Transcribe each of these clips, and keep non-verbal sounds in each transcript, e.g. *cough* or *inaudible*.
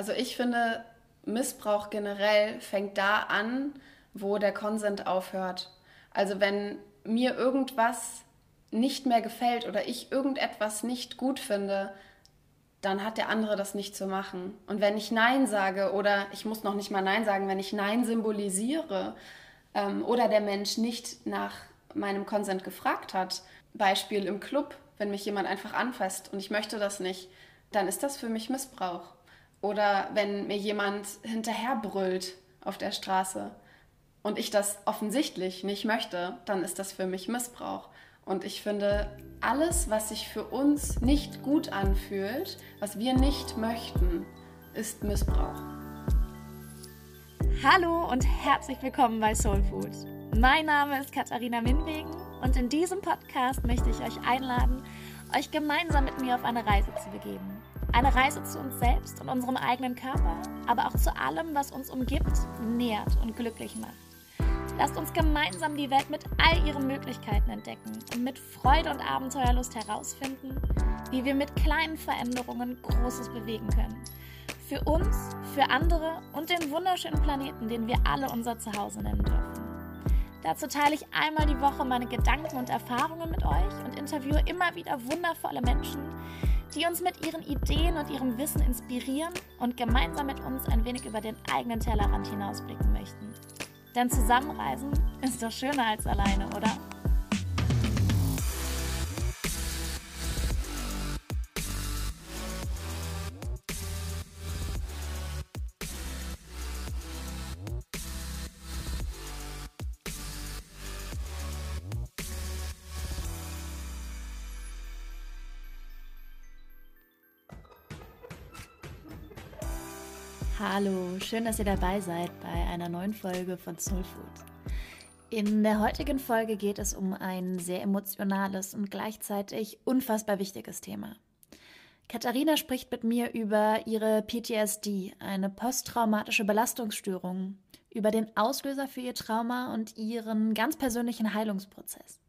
Also ich finde, Missbrauch generell fängt da an, wo der Konsent aufhört. Also wenn mir irgendwas nicht mehr gefällt oder ich irgendetwas nicht gut finde, dann hat der andere das nicht zu machen. Und wenn ich Nein sage oder ich muss noch nicht mal Nein sagen, wenn ich Nein symbolisiere ähm, oder der Mensch nicht nach meinem Konsent gefragt hat, Beispiel im Club, wenn mich jemand einfach anfasst und ich möchte das nicht, dann ist das für mich Missbrauch. Oder wenn mir jemand hinterherbrüllt auf der Straße und ich das offensichtlich nicht möchte, dann ist das für mich Missbrauch. Und ich finde, alles, was sich für uns nicht gut anfühlt, was wir nicht möchten, ist Missbrauch. Hallo und herzlich willkommen bei Soul Food. Mein Name ist Katharina Minwegen und in diesem Podcast möchte ich euch einladen, euch gemeinsam mit mir auf eine Reise zu begeben. Eine Reise zu uns selbst und unserem eigenen Körper, aber auch zu allem, was uns umgibt, nährt und glücklich macht. Lasst uns gemeinsam die Welt mit all ihren Möglichkeiten entdecken und mit Freude und Abenteuerlust herausfinden, wie wir mit kleinen Veränderungen Großes bewegen können. Für uns, für andere und den wunderschönen Planeten, den wir alle unser Zuhause nennen dürfen. Dazu teile ich einmal die Woche meine Gedanken und Erfahrungen mit euch und interviewe immer wieder wundervolle Menschen, die uns mit ihren Ideen und ihrem Wissen inspirieren und gemeinsam mit uns ein wenig über den eigenen Tellerrand hinausblicken möchten. Denn Zusammenreisen ist doch schöner als alleine, oder? Hallo, schön, dass ihr dabei seid bei einer neuen Folge von Soul Food. In der heutigen Folge geht es um ein sehr emotionales und gleichzeitig unfassbar wichtiges Thema. Katharina spricht mit mir über ihre PTSD, eine posttraumatische Belastungsstörung, über den Auslöser für ihr Trauma und ihren ganz persönlichen Heilungsprozess.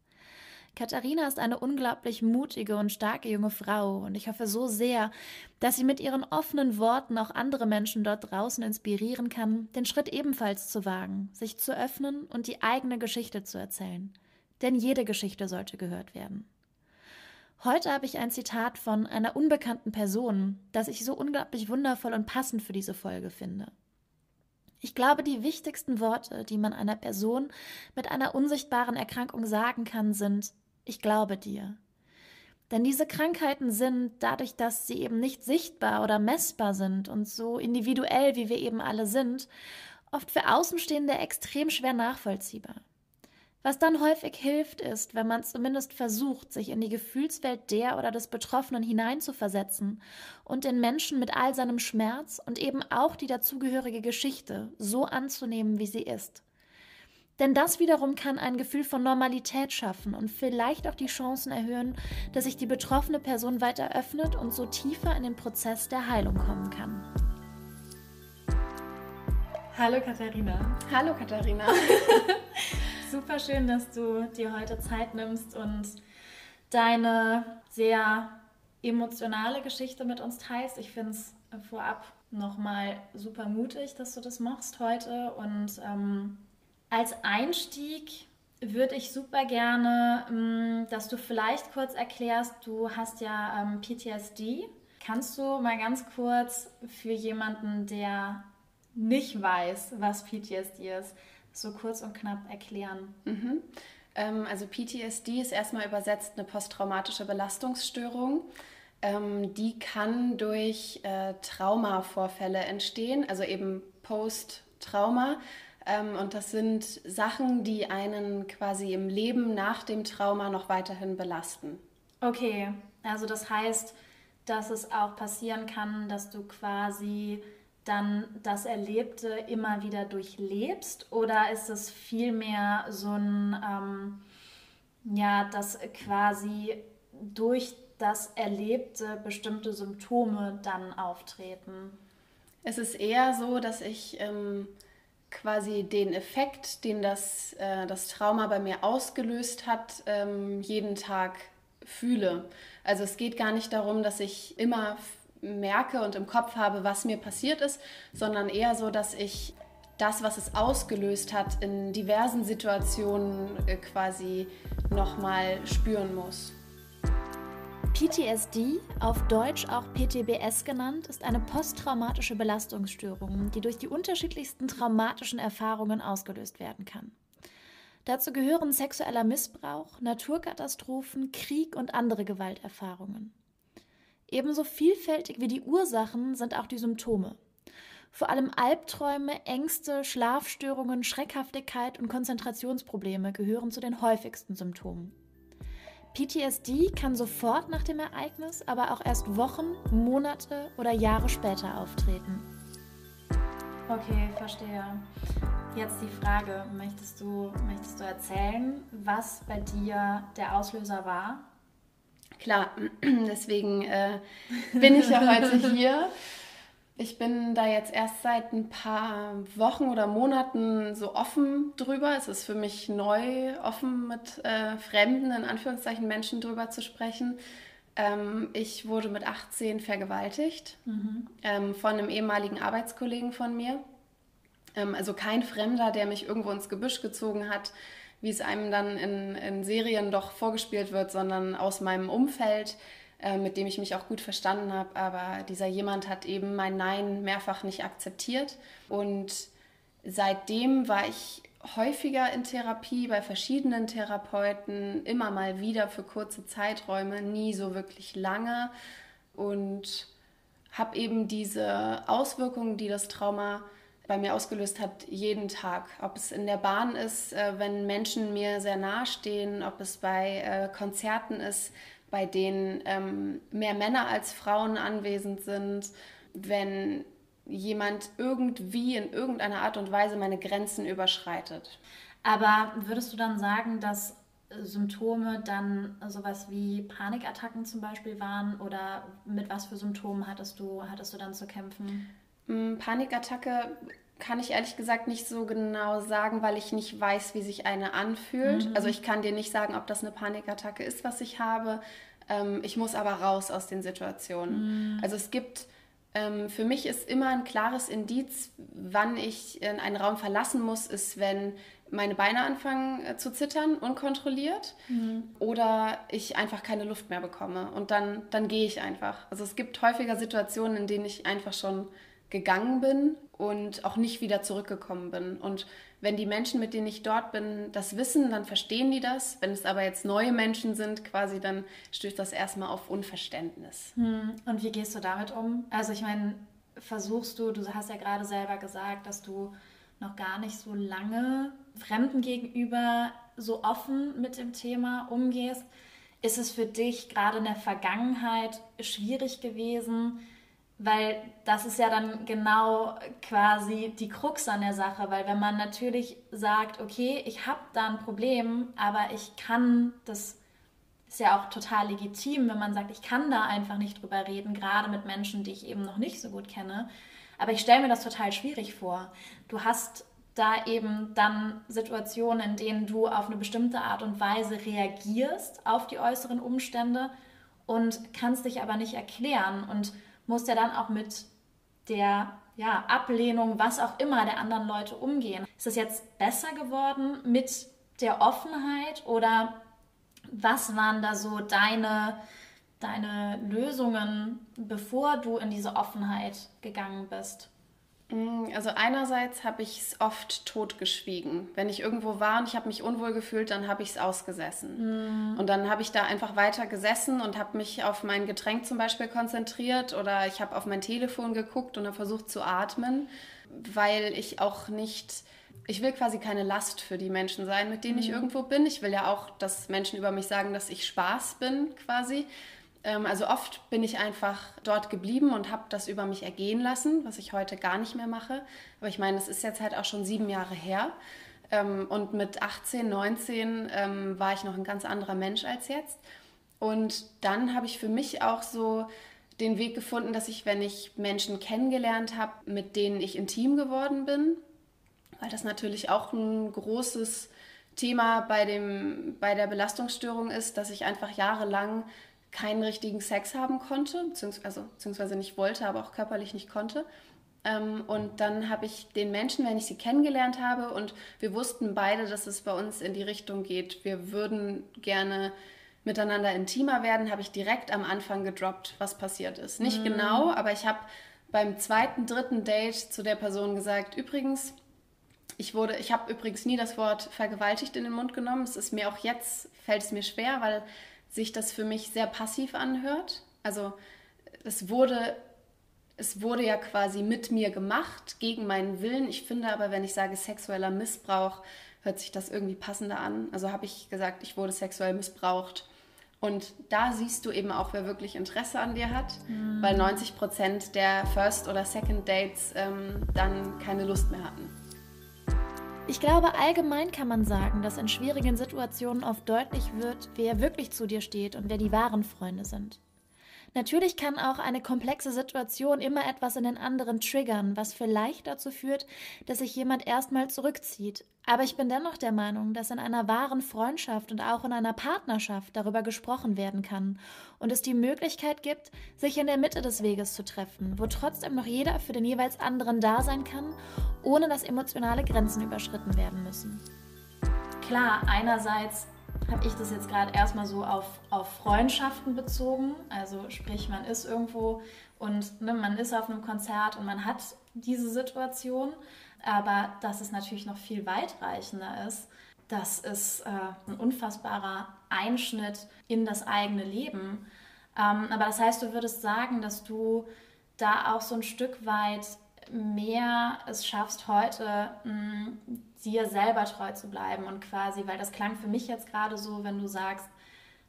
Katharina ist eine unglaublich mutige und starke junge Frau und ich hoffe so sehr, dass sie mit ihren offenen Worten auch andere Menschen dort draußen inspirieren kann, den Schritt ebenfalls zu wagen, sich zu öffnen und die eigene Geschichte zu erzählen. Denn jede Geschichte sollte gehört werden. Heute habe ich ein Zitat von einer unbekannten Person, das ich so unglaublich wundervoll und passend für diese Folge finde. Ich glaube, die wichtigsten Worte, die man einer Person mit einer unsichtbaren Erkrankung sagen kann, sind ich glaube dir. Denn diese Krankheiten sind, dadurch, dass sie eben nicht sichtbar oder messbar sind und so individuell, wie wir eben alle sind, oft für Außenstehende extrem schwer nachvollziehbar. Was dann häufig hilft, ist, wenn man zumindest versucht, sich in die Gefühlswelt der oder des Betroffenen hineinzuversetzen und den Menschen mit all seinem Schmerz und eben auch die dazugehörige Geschichte so anzunehmen, wie sie ist. Denn das wiederum kann ein Gefühl von Normalität schaffen und vielleicht auch die Chancen erhöhen, dass sich die betroffene Person weiter öffnet und so tiefer in den Prozess der Heilung kommen kann. Hallo Katharina. Hallo Katharina. *laughs* Super schön, dass du dir heute Zeit nimmst und deine sehr emotionale Geschichte mit uns teilst. Ich finde es vorab nochmal super mutig, dass du das machst heute und ähm, als Einstieg würde ich super gerne, mm, dass du vielleicht kurz erklärst, du hast ja ähm, PTSD. Kannst du mal ganz kurz für jemanden, der nicht weiß, was PTSD ist, so kurz und knapp erklären? Mhm. Ähm, also PTSD ist erstmal übersetzt eine posttraumatische Belastungsstörung. Ähm, die kann durch äh, Traumavorfälle entstehen, also eben Post-Trauma. Ähm, und das sind Sachen, die einen quasi im Leben nach dem Trauma noch weiterhin belasten. Okay, also das heißt, dass es auch passieren kann, dass du quasi dann das Erlebte immer wieder durchlebst? Oder ist es vielmehr so ein, ähm, ja, dass quasi durch das Erlebte bestimmte Symptome dann auftreten? Es ist eher so, dass ich ähm, quasi den Effekt, den das, äh, das Trauma bei mir ausgelöst hat, ähm, jeden Tag fühle. Also es geht gar nicht darum, dass ich immer merke und im Kopf habe, was mir passiert ist, sondern eher so, dass ich das, was es ausgelöst hat, in diversen Situationen äh, quasi nochmal spüren muss. PTSD, auf Deutsch auch PTBS genannt, ist eine posttraumatische Belastungsstörung, die durch die unterschiedlichsten traumatischen Erfahrungen ausgelöst werden kann. Dazu gehören sexueller Missbrauch, Naturkatastrophen, Krieg und andere Gewalterfahrungen. Ebenso vielfältig wie die Ursachen sind auch die Symptome. Vor allem Albträume, Ängste, Schlafstörungen, Schreckhaftigkeit und Konzentrationsprobleme gehören zu den häufigsten Symptomen. PTSD kann sofort nach dem Ereignis, aber auch erst Wochen, Monate oder Jahre später auftreten. Okay, verstehe. Jetzt die Frage, möchtest du, möchtest du erzählen, was bei dir der Auslöser war? Klar, *clears throat* deswegen äh, bin ich ja heute *laughs* hier. Ich bin da jetzt erst seit ein paar Wochen oder Monaten so offen drüber. Es ist für mich neu, offen mit äh, fremden, in Anführungszeichen, Menschen drüber zu sprechen. Ähm, ich wurde mit 18 vergewaltigt mhm. ähm, von einem ehemaligen Arbeitskollegen von mir. Ähm, also kein Fremder, der mich irgendwo ins Gebüsch gezogen hat, wie es einem dann in, in Serien doch vorgespielt wird, sondern aus meinem Umfeld äh, mit dem ich mich auch gut verstanden habe. Aber dieser jemand hat eben mein Nein mehrfach nicht akzeptiert. Und seitdem war ich häufiger in Therapie bei verschiedenen Therapeuten, immer mal wieder für kurze Zeiträume, nie so wirklich lange. Und habe eben diese Auswirkungen, die das Trauma bei mir ausgelöst hat, jeden Tag. Ob es in der Bahn ist, äh, wenn Menschen mir sehr nahe stehen, ob es bei äh, Konzerten ist, bei denen ähm, mehr Männer als Frauen anwesend sind, wenn jemand irgendwie in irgendeiner Art und Weise meine Grenzen überschreitet. Aber würdest du dann sagen, dass Symptome dann sowas wie Panikattacken zum Beispiel waren oder mit was für Symptomen hattest du, hattest du dann zu kämpfen? Mm, Panikattacke kann ich ehrlich gesagt nicht so genau sagen, weil ich nicht weiß, wie sich eine anfühlt. Mhm. Also ich kann dir nicht sagen, ob das eine Panikattacke ist, was ich habe. Ähm, ich muss aber raus aus den Situationen. Mhm. Also es gibt, ähm, für mich ist immer ein klares Indiz, wann ich in einen Raum verlassen muss, ist, wenn meine Beine anfangen äh, zu zittern, unkontrolliert, mhm. oder ich einfach keine Luft mehr bekomme. Und dann, dann gehe ich einfach. Also es gibt häufiger Situationen, in denen ich einfach schon gegangen bin und auch nicht wieder zurückgekommen bin. Und wenn die Menschen, mit denen ich dort bin, das wissen, dann verstehen die das. Wenn es aber jetzt neue Menschen sind, quasi, dann stößt das erstmal auf Unverständnis. Hm. Und wie gehst du damit um? Also ich meine, versuchst du, du hast ja gerade selber gesagt, dass du noch gar nicht so lange Fremden gegenüber so offen mit dem Thema umgehst. Ist es für dich gerade in der Vergangenheit schwierig gewesen, weil das ist ja dann genau quasi die Krux an der Sache, weil wenn man natürlich sagt, okay, ich habe da ein Problem, aber ich kann das ist ja auch total legitim, wenn man sagt, ich kann da einfach nicht drüber reden, gerade mit Menschen, die ich eben noch nicht so gut kenne. Aber ich stelle mir das total schwierig vor. Du hast da eben dann Situationen, in denen du auf eine bestimmte Art und Weise reagierst auf die äußeren Umstände und kannst dich aber nicht erklären und muss ja dann auch mit der ja, Ablehnung, was auch immer der anderen Leute umgehen. Ist es jetzt besser geworden mit der Offenheit oder was waren da so deine, deine Lösungen, bevor du in diese Offenheit gegangen bist? Mm, also einerseits habe ich es oft totgeschwiegen. Wenn ich irgendwo war und ich habe mich unwohl gefühlt, dann habe ich es ausgesessen. Mm. Und dann habe ich da einfach weiter gesessen und habe mich auf mein Getränk zum Beispiel konzentriert oder ich habe auf mein Telefon geguckt und habe versucht zu atmen, weil ich auch nicht, ich will quasi keine Last für die Menschen sein, mit denen mm. ich irgendwo bin. Ich will ja auch, dass Menschen über mich sagen, dass ich Spaß bin quasi. Ähm, also oft bin ich einfach dort geblieben und habe das über mich ergehen lassen, was ich heute gar nicht mehr mache. Aber ich meine, das ist jetzt halt auch schon sieben Jahre her. Ähm, und mit 18, 19 ähm, war ich noch ein ganz anderer Mensch als jetzt. Und dann habe ich für mich auch so den Weg gefunden, dass ich, wenn ich Menschen kennengelernt habe, mit denen ich intim geworden bin, weil das natürlich auch ein großes Thema bei, dem, bei der Belastungsstörung ist, dass ich einfach jahrelang keinen richtigen Sex haben konnte, beziehungsweise, also, beziehungsweise nicht wollte, aber auch körperlich nicht konnte. Ähm, und dann habe ich den Menschen, wenn ich sie kennengelernt habe, und wir wussten beide, dass es bei uns in die Richtung geht, wir würden gerne miteinander intimer werden, habe ich direkt am Anfang gedroppt, was passiert ist. Nicht mhm. genau, aber ich habe beim zweiten, dritten Date zu der Person gesagt, übrigens, ich wurde, ich habe übrigens nie das Wort vergewaltigt in den Mund genommen. Es ist mir auch jetzt, fällt es mir schwer, weil sich das für mich sehr passiv anhört. Also es wurde, es wurde ja quasi mit mir gemacht, gegen meinen Willen. Ich finde aber, wenn ich sage sexueller Missbrauch, hört sich das irgendwie passender an. Also habe ich gesagt, ich wurde sexuell missbraucht. Und da siehst du eben auch, wer wirklich Interesse an dir hat, mhm. weil 90 Prozent der First- oder Second Dates ähm, dann keine Lust mehr hatten. Ich glaube, allgemein kann man sagen, dass in schwierigen Situationen oft deutlich wird, wer wirklich zu dir steht und wer die wahren Freunde sind. Natürlich kann auch eine komplexe Situation immer etwas in den anderen triggern, was vielleicht dazu führt, dass sich jemand erstmal zurückzieht. Aber ich bin dennoch der Meinung, dass in einer wahren Freundschaft und auch in einer Partnerschaft darüber gesprochen werden kann und es die Möglichkeit gibt, sich in der Mitte des Weges zu treffen, wo trotzdem noch jeder für den jeweils anderen da sein kann, ohne dass emotionale Grenzen überschritten werden müssen. Klar, einerseits habe ich das jetzt gerade erstmal so auf, auf Freundschaften bezogen. Also sprich, man ist irgendwo und ne, man ist auf einem Konzert und man hat diese Situation. Aber dass es natürlich noch viel weitreichender ist, das ist äh, ein unfassbarer Einschnitt in das eigene Leben. Ähm, aber das heißt, du würdest sagen, dass du da auch so ein Stück weit mehr es schaffst, heute mh, dir selber treu zu bleiben und quasi, weil das klang für mich jetzt gerade so, wenn du sagst,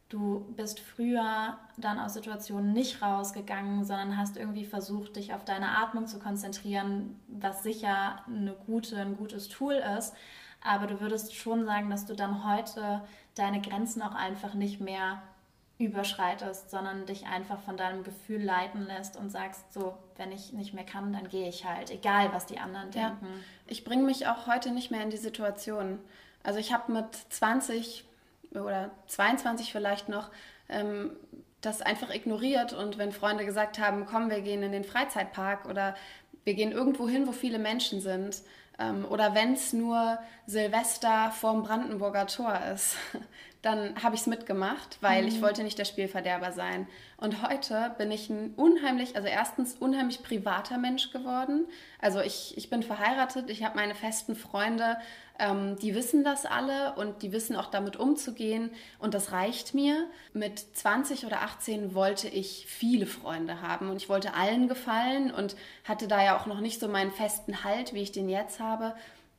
du bist früher dann aus Situationen nicht rausgegangen, sondern hast irgendwie versucht, dich auf deine Atmung zu konzentrieren, was sicher eine gute, ein gutes Tool ist. Aber du würdest schon sagen, dass du dann heute deine Grenzen auch einfach nicht mehr überschreitest, sondern dich einfach von deinem Gefühl leiten lässt und sagst, so, wenn ich nicht mehr kann, dann gehe ich halt, egal was die anderen denken. Ja. Ich bringe mich auch heute nicht mehr in die Situation. Also ich habe mit 20 oder 22 vielleicht noch ähm, das einfach ignoriert und wenn Freunde gesagt haben, komm, wir gehen in den Freizeitpark oder wir gehen irgendwo hin, wo viele Menschen sind, ähm, oder wenn es nur Silvester vorm Brandenburger Tor ist, dann habe ich es mitgemacht, weil mhm. ich wollte nicht der Spielverderber sein. Und heute bin ich ein unheimlich, also erstens unheimlich privater Mensch geworden. Also ich, ich bin verheiratet, ich habe meine festen Freunde, ähm, die wissen das alle und die wissen auch damit umzugehen und das reicht mir. Mit 20 oder 18 wollte ich viele Freunde haben und ich wollte allen gefallen und hatte da ja auch noch nicht so meinen festen Halt, wie ich den jetzt habe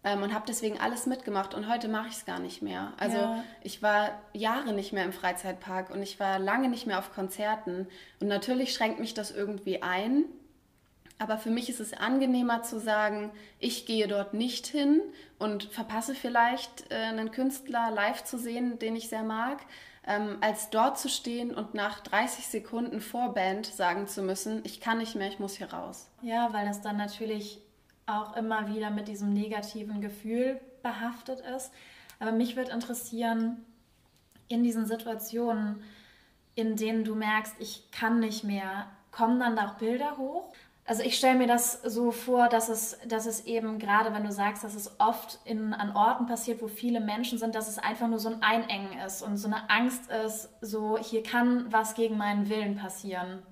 ähm, und habe deswegen alles mitgemacht und heute mache ich es gar nicht mehr. Also ja. ich war Jahre nicht mehr im Freizeitpark und ich war lange nicht mehr auf Konzerten und natürlich schränkt mich das irgendwie ein. Aber für mich ist es angenehmer zu sagen, ich gehe dort nicht hin und verpasse vielleicht äh, einen Künstler live zu sehen, den ich sehr mag, ähm, als dort zu stehen und nach 30 Sekunden vor Band sagen zu müssen, ich kann nicht mehr, ich muss hier raus. Ja, weil das dann natürlich auch immer wieder mit diesem negativen Gefühl behaftet ist. Aber mich würde interessieren, in diesen Situationen, in denen du merkst, ich kann nicht mehr, kommen dann auch Bilder hoch? Also ich stelle mir das so vor, dass es, dass es eben gerade, wenn du sagst, dass es oft in, an Orten passiert, wo viele Menschen sind, dass es einfach nur so ein Einengen ist und so eine Angst ist, so hier kann was gegen meinen Willen passieren.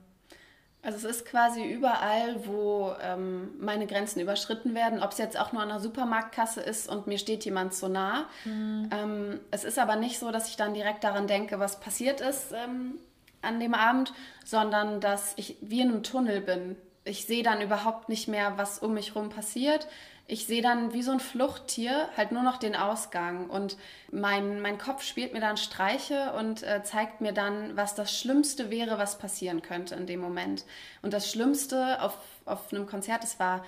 Also es ist quasi überall, wo ähm, meine Grenzen überschritten werden, ob es jetzt auch nur an einer Supermarktkasse ist und mir steht jemand so nah. Mhm. Ähm, es ist aber nicht so, dass ich dann direkt daran denke, was passiert ist ähm, an dem Abend, sondern dass ich wie in einem Tunnel bin. Ich sehe dann überhaupt nicht mehr, was um mich herum passiert ich sehe dann wie so ein Fluchttier halt nur noch den Ausgang. Und mein, mein Kopf spielt mir dann Streiche und äh, zeigt mir dann, was das Schlimmste wäre, was passieren könnte in dem Moment. Und das Schlimmste auf, auf einem Konzert, das war,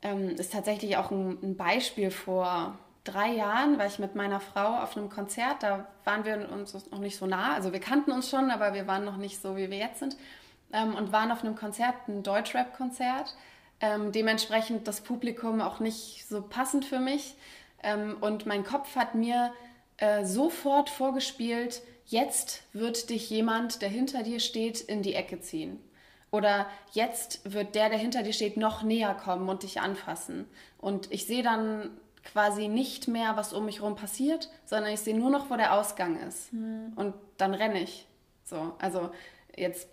ähm, ist tatsächlich auch ein, ein Beispiel vor drei Jahren war ich mit meiner Frau auf einem Konzert, da waren wir uns noch nicht so nah, also wir kannten uns schon, aber wir waren noch nicht so, wie wir jetzt sind. Ähm, und waren auf einem Konzert, ein Deutschrap-Konzert ähm, dementsprechend das Publikum auch nicht so passend für mich. Ähm, und mein Kopf hat mir äh, sofort vorgespielt, jetzt wird dich jemand, der hinter dir steht, in die Ecke ziehen. Oder jetzt wird der, der hinter dir steht, noch näher kommen und dich anfassen. Und ich sehe dann quasi nicht mehr, was um mich herum passiert, sondern ich sehe nur noch, wo der Ausgang ist. Mhm. Und dann renne ich. So, also jetzt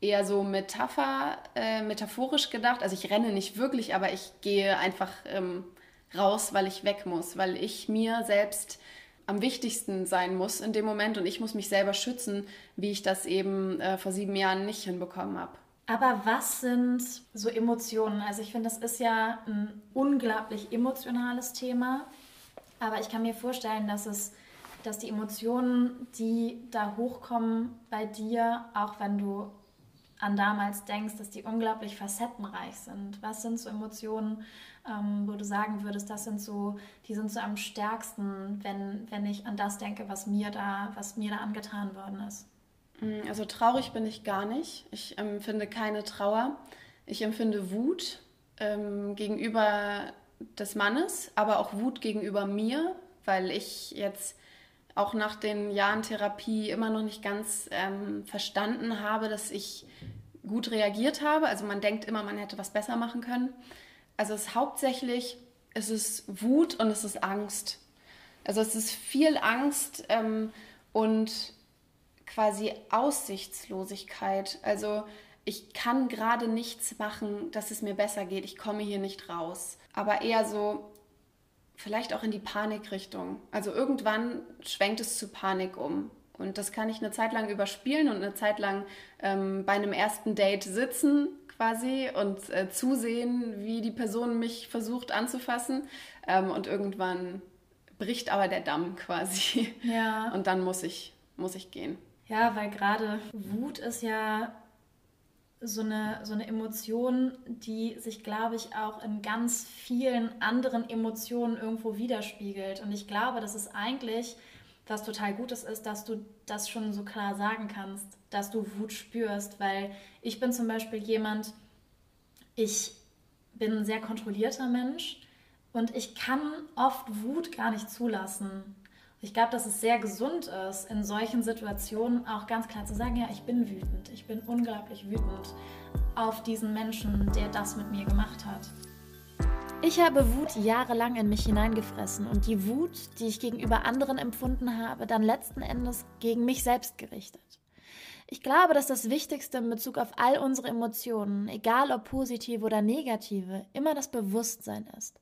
eher so Metapher, äh, metaphorisch gedacht. Also ich renne nicht wirklich, aber ich gehe einfach ähm, raus, weil ich weg muss, weil ich mir selbst am wichtigsten sein muss in dem Moment und ich muss mich selber schützen, wie ich das eben äh, vor sieben Jahren nicht hinbekommen habe. Aber was sind so Emotionen? Also ich finde, das ist ja ein unglaublich emotionales Thema, aber ich kann mir vorstellen, dass es dass die Emotionen, die da hochkommen bei dir, auch wenn du an damals denkst, dass die unglaublich facettenreich sind? Was sind so Emotionen, ähm, wo du sagen würdest, das sind so, die sind so am stärksten, wenn, wenn ich an das denke, was mir da, was mir da angetan worden ist? Mm, also traurig bin ich gar nicht. Ich empfinde keine Trauer. Ich empfinde Wut ähm, gegenüber des Mannes, aber auch Wut gegenüber mir, weil ich jetzt auch nach den Jahren Therapie immer noch nicht ganz ähm, verstanden habe, dass ich gut reagiert habe. Also man denkt immer, man hätte was besser machen können. Also es ist hauptsächlich, es ist Wut und es ist Angst. Also es ist viel Angst ähm, und quasi Aussichtslosigkeit. Also ich kann gerade nichts machen, dass es mir besser geht. Ich komme hier nicht raus. Aber eher so, vielleicht auch in die Panikrichtung. Also irgendwann schwenkt es zu Panik um. Und das kann ich eine Zeit lang überspielen und eine Zeit lang ähm, bei einem ersten Date sitzen quasi und äh, zusehen, wie die Person mich versucht anzufassen. Ähm, und irgendwann bricht aber der Damm quasi. Ja. Und dann muss ich, muss ich gehen. Ja, weil gerade Wut ist ja so eine, so eine Emotion, die sich, glaube ich, auch in ganz vielen anderen Emotionen irgendwo widerspiegelt. Und ich glaube, dass es eigentlich was total Gutes ist, dass du das schon so klar sagen kannst, dass du Wut spürst, weil ich bin zum Beispiel jemand, ich bin ein sehr kontrollierter Mensch und ich kann oft Wut gar nicht zulassen. Ich glaube, dass es sehr gesund ist, in solchen Situationen auch ganz klar zu sagen, ja, ich bin wütend, ich bin unglaublich wütend auf diesen Menschen, der das mit mir gemacht hat. Ich habe Wut jahrelang in mich hineingefressen und die Wut, die ich gegenüber anderen empfunden habe, dann letzten Endes gegen mich selbst gerichtet. Ich glaube, dass das Wichtigste in Bezug auf all unsere Emotionen, egal ob positive oder negative, immer das Bewusstsein ist.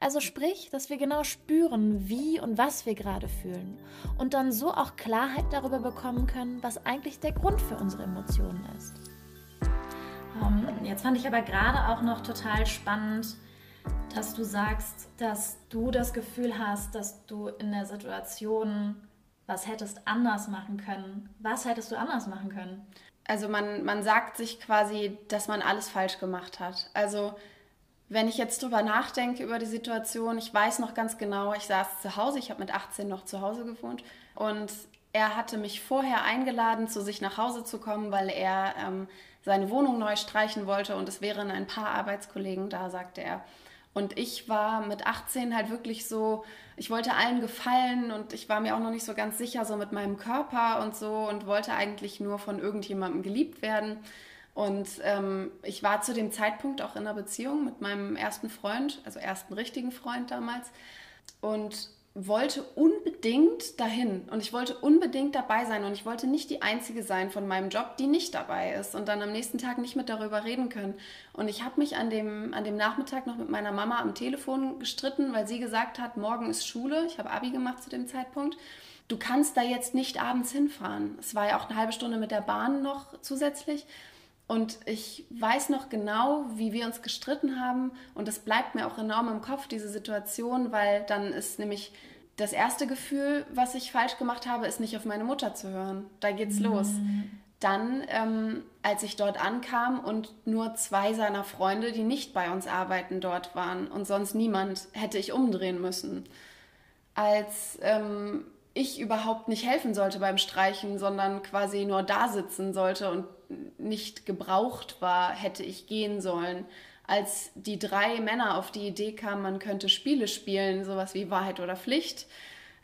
Also sprich, dass wir genau spüren, wie und was wir gerade fühlen und dann so auch Klarheit darüber bekommen können, was eigentlich der Grund für unsere Emotionen ist. Um, ähm, jetzt fand ich aber gerade auch noch total spannend, dass du sagst, dass du das Gefühl hast, dass du in der Situation was hättest anders machen können. Was hättest du anders machen können? Also man, man sagt sich quasi, dass man alles falsch gemacht hat. Also wenn ich jetzt drüber nachdenke über die Situation, ich weiß noch ganz genau, ich saß zu Hause, ich habe mit 18 noch zu Hause gewohnt und er hatte mich vorher eingeladen, zu sich nach Hause zu kommen, weil er ähm, seine Wohnung neu streichen wollte und es wären ein paar Arbeitskollegen da, sagte er. Und ich war mit 18 halt wirklich so, ich wollte allen gefallen und ich war mir auch noch nicht so ganz sicher so mit meinem Körper und so und wollte eigentlich nur von irgendjemandem geliebt werden. Und ähm, ich war zu dem Zeitpunkt auch in einer Beziehung mit meinem ersten Freund, also ersten richtigen Freund damals. Und wollte unbedingt dahin und ich wollte unbedingt dabei sein und ich wollte nicht die Einzige sein von meinem Job, die nicht dabei ist und dann am nächsten Tag nicht mit darüber reden können. Und ich habe mich an dem, an dem Nachmittag noch mit meiner Mama am Telefon gestritten, weil sie gesagt hat, morgen ist Schule, ich habe ABI gemacht zu dem Zeitpunkt. Du kannst da jetzt nicht abends hinfahren. Es war ja auch eine halbe Stunde mit der Bahn noch zusätzlich. Und ich weiß noch genau, wie wir uns gestritten haben. Und das bleibt mir auch enorm im Kopf, diese Situation, weil dann ist nämlich das erste Gefühl, was ich falsch gemacht habe, ist nicht auf meine Mutter zu hören. Da geht's mhm. los. Dann, ähm, als ich dort ankam und nur zwei seiner Freunde, die nicht bei uns arbeiten, dort waren und sonst niemand, hätte ich umdrehen müssen. Als ähm, ich überhaupt nicht helfen sollte beim Streichen, sondern quasi nur da sitzen sollte und nicht gebraucht war, hätte ich gehen sollen. Als die drei Männer auf die Idee kamen, man könnte Spiele spielen, sowas wie Wahrheit oder Pflicht,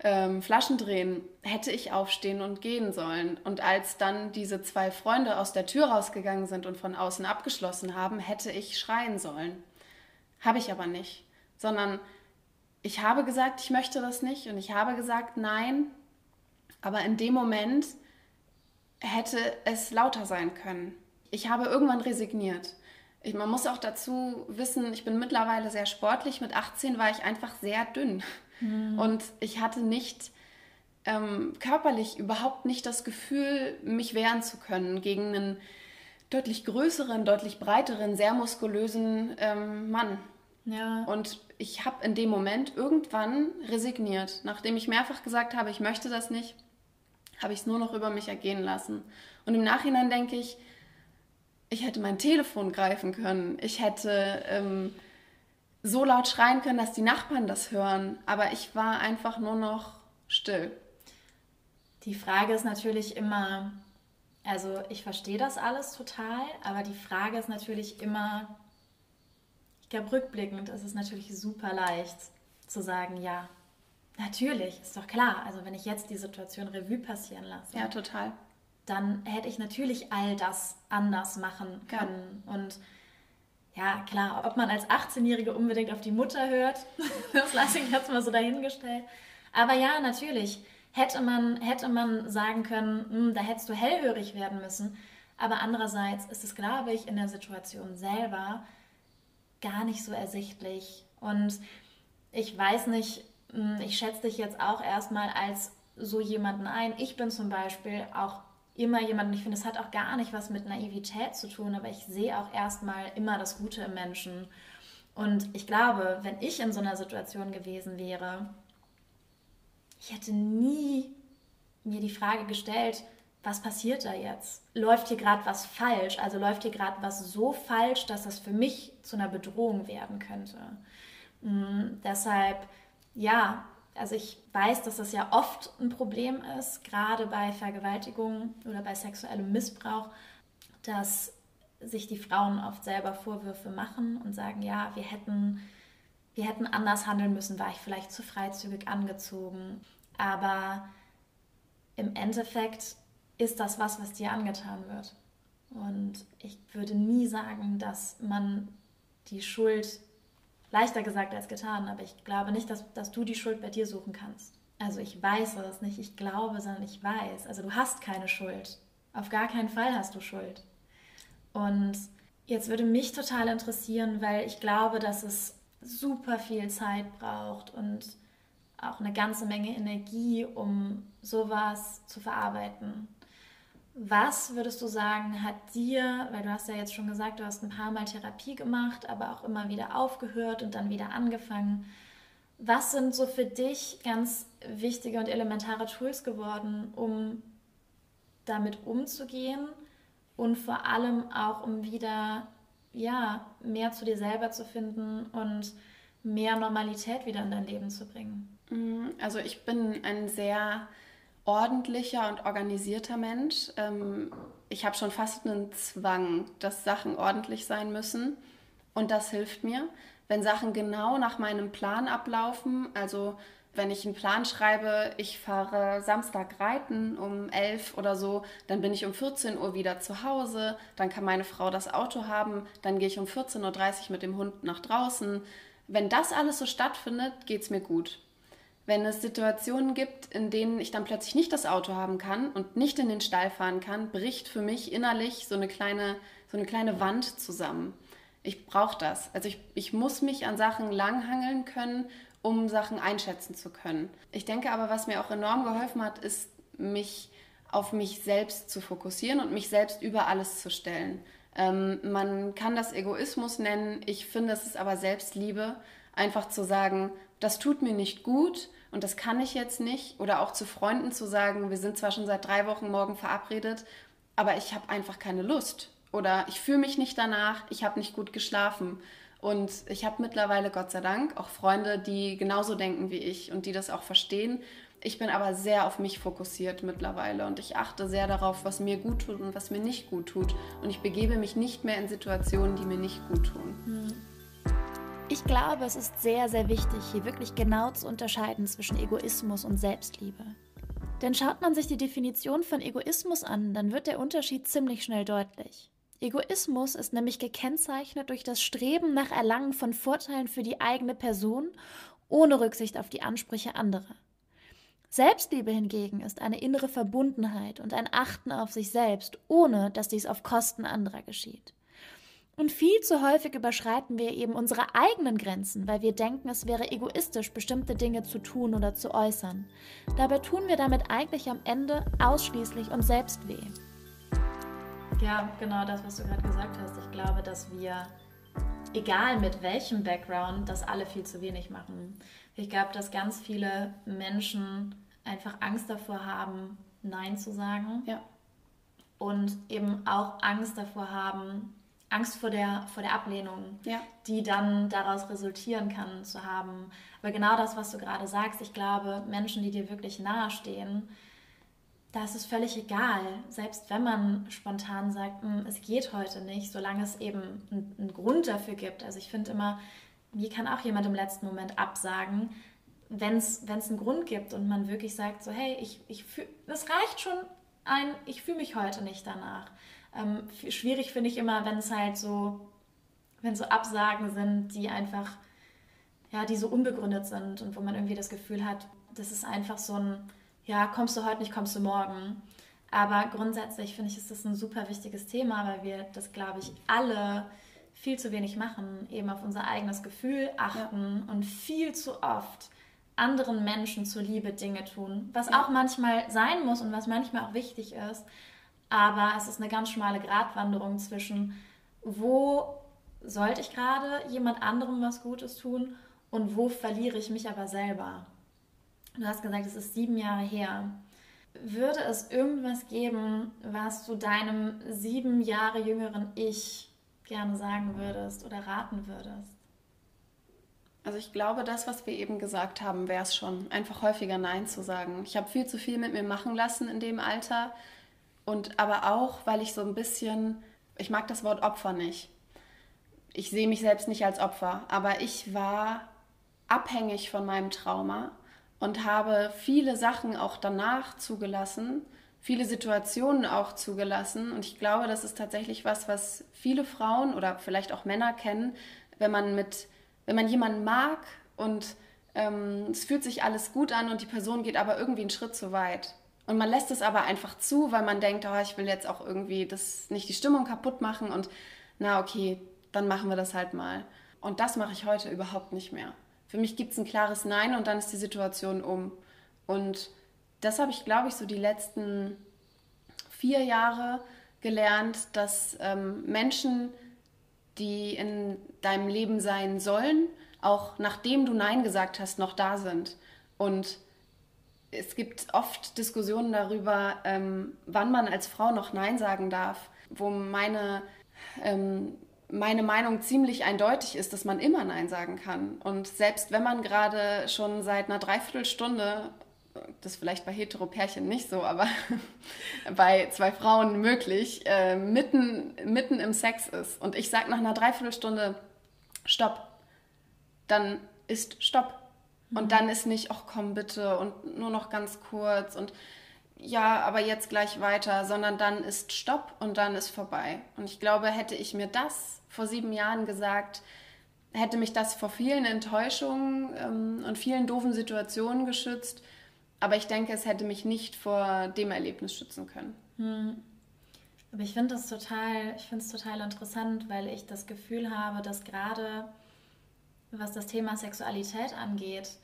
ähm, Flaschen drehen, hätte ich aufstehen und gehen sollen. Und als dann diese zwei Freunde aus der Tür rausgegangen sind und von außen abgeschlossen haben, hätte ich schreien sollen. Habe ich aber nicht, sondern ich habe gesagt, ich möchte das nicht und ich habe gesagt, nein, aber in dem Moment hätte es lauter sein können. Ich habe irgendwann resigniert. Ich, man muss auch dazu wissen, ich bin mittlerweile sehr sportlich. Mit 18 war ich einfach sehr dünn. Mhm. Und ich hatte nicht ähm, körperlich überhaupt nicht das Gefühl, mich wehren zu können gegen einen deutlich größeren, deutlich breiteren, sehr muskulösen ähm, Mann. Ja. Und ich habe in dem Moment irgendwann resigniert. Nachdem ich mehrfach gesagt habe, ich möchte das nicht, habe ich es nur noch über mich ergehen lassen. Und im Nachhinein denke ich, ich hätte mein Telefon greifen können. Ich hätte ähm, so laut schreien können, dass die Nachbarn das hören. Aber ich war einfach nur noch still. Die Frage ist natürlich immer, also ich verstehe das alles total, aber die Frage ist natürlich immer, ich glaube rückblickend ist es natürlich super leicht zu sagen, ja, natürlich, ist doch klar. Also wenn ich jetzt die Situation Revue passieren lasse. Ja, total dann hätte ich natürlich all das anders machen können. Ja. Und ja, klar, ob man als 18-Jährige unbedingt auf die Mutter hört, *laughs* das lasse ich jetzt mal so dahingestellt. Aber ja, natürlich hätte man, hätte man sagen können, hm, da hättest du hellhörig werden müssen. Aber andererseits ist es, glaube ich, in der Situation selber gar nicht so ersichtlich. Und ich weiß nicht, ich schätze dich jetzt auch erstmal als so jemanden ein. Ich bin zum Beispiel auch immer jemanden, ich finde, es hat auch gar nicht was mit Naivität zu tun, aber ich sehe auch erstmal immer das Gute im Menschen. Und ich glaube, wenn ich in so einer Situation gewesen wäre, ich hätte nie mir die Frage gestellt, was passiert da jetzt? Läuft hier gerade was falsch? Also läuft hier gerade was so falsch, dass das für mich zu einer Bedrohung werden könnte. Mhm, deshalb, ja, also ich weiß, dass das ja oft ein Problem ist, gerade bei Vergewaltigung oder bei sexuellem Missbrauch, dass sich die Frauen oft selber Vorwürfe machen und sagen, ja, wir hätten, wir hätten anders handeln müssen, war ich vielleicht zu freizügig angezogen. Aber im Endeffekt ist das was, was dir angetan wird. Und ich würde nie sagen, dass man die Schuld leichter gesagt als getan, aber ich glaube nicht, dass, dass du die Schuld bei dir suchen kannst. Also ich weiß es nicht, ich glaube, sondern ich weiß. Also du hast keine Schuld. Auf gar keinen Fall hast du Schuld. Und jetzt würde mich total interessieren, weil ich glaube, dass es super viel Zeit braucht und auch eine ganze Menge Energie, um sowas zu verarbeiten. Was würdest du sagen, hat dir, weil du hast ja jetzt schon gesagt, du hast ein paar Mal Therapie gemacht, aber auch immer wieder aufgehört und dann wieder angefangen. Was sind so für dich ganz wichtige und elementare Tools geworden, um damit umzugehen und vor allem auch um wieder ja, mehr zu dir selber zu finden und mehr Normalität wieder in dein Leben zu bringen? Mhm, also ich bin ein sehr ordentlicher und organisierter Mensch. Ähm, ich habe schon fast einen Zwang, dass Sachen ordentlich sein müssen. Und das hilft mir. Wenn Sachen genau nach meinem Plan ablaufen, also wenn ich einen Plan schreibe, ich fahre Samstag reiten um 11 oder so, dann bin ich um 14 Uhr wieder zu Hause, dann kann meine Frau das Auto haben, dann gehe ich um 14.30 Uhr mit dem Hund nach draußen. Wenn das alles so stattfindet, geht es mir gut. Wenn es Situationen gibt, in denen ich dann plötzlich nicht das Auto haben kann und nicht in den Stall fahren kann, bricht für mich innerlich so eine kleine, so eine kleine Wand zusammen. Ich brauche das. Also ich, ich muss mich an Sachen langhangeln können, um Sachen einschätzen zu können. Ich denke aber, was mir auch enorm geholfen hat, ist, mich auf mich selbst zu fokussieren und mich selbst über alles zu stellen. Ähm, man kann das Egoismus nennen, ich finde, es ist aber Selbstliebe, einfach zu sagen, das tut mir nicht gut und das kann ich jetzt nicht. Oder auch zu Freunden zu sagen, wir sind zwar schon seit drei Wochen morgen verabredet, aber ich habe einfach keine Lust. Oder ich fühle mich nicht danach, ich habe nicht gut geschlafen. Und ich habe mittlerweile, Gott sei Dank, auch Freunde, die genauso denken wie ich und die das auch verstehen. Ich bin aber sehr auf mich fokussiert mittlerweile und ich achte sehr darauf, was mir gut tut und was mir nicht gut tut. Und ich begebe mich nicht mehr in Situationen, die mir nicht gut tun. Hm. Ich glaube, es ist sehr, sehr wichtig, hier wirklich genau zu unterscheiden zwischen Egoismus und Selbstliebe. Denn schaut man sich die Definition von Egoismus an, dann wird der Unterschied ziemlich schnell deutlich. Egoismus ist nämlich gekennzeichnet durch das Streben nach Erlangen von Vorteilen für die eigene Person, ohne Rücksicht auf die Ansprüche anderer. Selbstliebe hingegen ist eine innere Verbundenheit und ein Achten auf sich selbst, ohne dass dies auf Kosten anderer geschieht. Und viel zu häufig überschreiten wir eben unsere eigenen Grenzen, weil wir denken, es wäre egoistisch, bestimmte Dinge zu tun oder zu äußern. Dabei tun wir damit eigentlich am Ende ausschließlich uns selbst weh. Ja, genau das, was du gerade gesagt hast. Ich glaube, dass wir, egal mit welchem Background, das alle viel zu wenig machen. Ich glaube, dass ganz viele Menschen einfach Angst davor haben, Nein zu sagen. Ja. Und eben auch Angst davor haben, Angst vor der, vor der Ablehnung, ja. die dann daraus resultieren kann, zu haben. Aber genau das, was du gerade sagst, ich glaube, Menschen, die dir wirklich nahestehen, da ist es völlig egal, selbst wenn man spontan sagt, hm, es geht heute nicht, solange es eben einen, Grund dafür gibt. Also ich finde immer, wie kann auch jemand im letzten Moment absagen, wenn es einen Grund gibt und man wirklich sagt, so hey, ich, ich fühl, das reicht schon ein, ich fühle mich heute nicht danach. Ähm, schwierig finde ich immer, wenn es halt so, wenn so Absagen sind, die einfach, ja, die so unbegründet sind und wo man irgendwie das Gefühl hat, das ist einfach so ein, ja, kommst du heute nicht, kommst du morgen. Aber grundsätzlich finde ich, ist das ein super wichtiges Thema, weil wir das, glaube ich, alle viel zu wenig machen, eben auf unser eigenes Gefühl achten ja. und viel zu oft anderen Menschen zuliebe Dinge tun, was ja. auch manchmal sein muss und was manchmal auch wichtig ist. Aber es ist eine ganz schmale Gratwanderung zwischen, wo sollte ich gerade jemand anderem was Gutes tun und wo verliere ich mich aber selber. Du hast gesagt, es ist sieben Jahre her. Würde es irgendwas geben, was du deinem sieben Jahre jüngeren Ich gerne sagen würdest oder raten würdest? Also ich glaube, das, was wir eben gesagt haben, wäre es schon, einfach häufiger Nein zu sagen. Ich habe viel zu viel mit mir machen lassen in dem Alter und aber auch, weil ich so ein bisschen, ich mag das Wort Opfer nicht. Ich sehe mich selbst nicht als Opfer, aber ich war abhängig von meinem Trauma und habe viele Sachen auch danach zugelassen, viele Situationen auch zugelassen. Und ich glaube, das ist tatsächlich was, was viele Frauen oder vielleicht auch Männer kennen, wenn man mit, wenn man jemanden mag und ähm, es fühlt sich alles gut an und die Person geht aber irgendwie einen Schritt zu weit. Und man lässt es aber einfach zu, weil man denkt, oh, ich will jetzt auch irgendwie das nicht die Stimmung kaputt machen und na okay, dann machen wir das halt mal. Und das mache ich heute überhaupt nicht mehr. Für mich gibt es ein klares Nein und dann ist die Situation um. Und das habe ich, glaube ich, so die letzten vier Jahre gelernt, dass ähm, Menschen, die in deinem Leben sein sollen, auch nachdem du Nein gesagt hast, noch da sind. Und es gibt oft Diskussionen darüber, ähm, wann man als Frau noch Nein sagen darf, wo meine, ähm, meine Meinung ziemlich eindeutig ist, dass man immer Nein sagen kann. Und selbst wenn man gerade schon seit einer Dreiviertelstunde, das ist vielleicht bei Heteropärchen nicht so, aber *laughs* bei zwei Frauen möglich, äh, mitten, mitten im Sex ist und ich sage nach einer Dreiviertelstunde Stopp, dann ist Stopp. Und dann ist nicht, ach komm bitte und nur noch ganz kurz und ja, aber jetzt gleich weiter, sondern dann ist Stopp und dann ist vorbei. Und ich glaube, hätte ich mir das vor sieben Jahren gesagt, hätte mich das vor vielen Enttäuschungen ähm, und vielen doofen Situationen geschützt. Aber ich denke, es hätte mich nicht vor dem Erlebnis schützen können. Hm. Aber ich finde das total, ich finde es total interessant, weil ich das Gefühl habe, dass gerade was das Thema Sexualität angeht,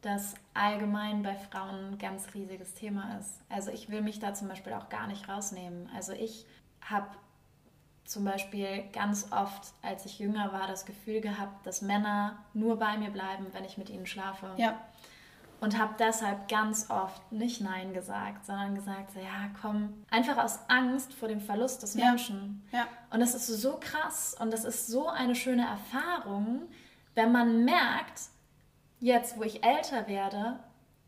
das allgemein bei Frauen ein ganz riesiges Thema ist. Also ich will mich da zum Beispiel auch gar nicht rausnehmen. Also ich habe zum Beispiel ganz oft, als ich jünger war, das Gefühl gehabt, dass Männer nur bei mir bleiben, wenn ich mit ihnen schlafe. Ja. Und habe deshalb ganz oft nicht Nein gesagt, sondern gesagt, ja, komm, einfach aus Angst vor dem Verlust des Menschen. Ja. ja. Und das ist so krass und das ist so eine schöne Erfahrung, wenn man merkt, jetzt wo ich älter werde,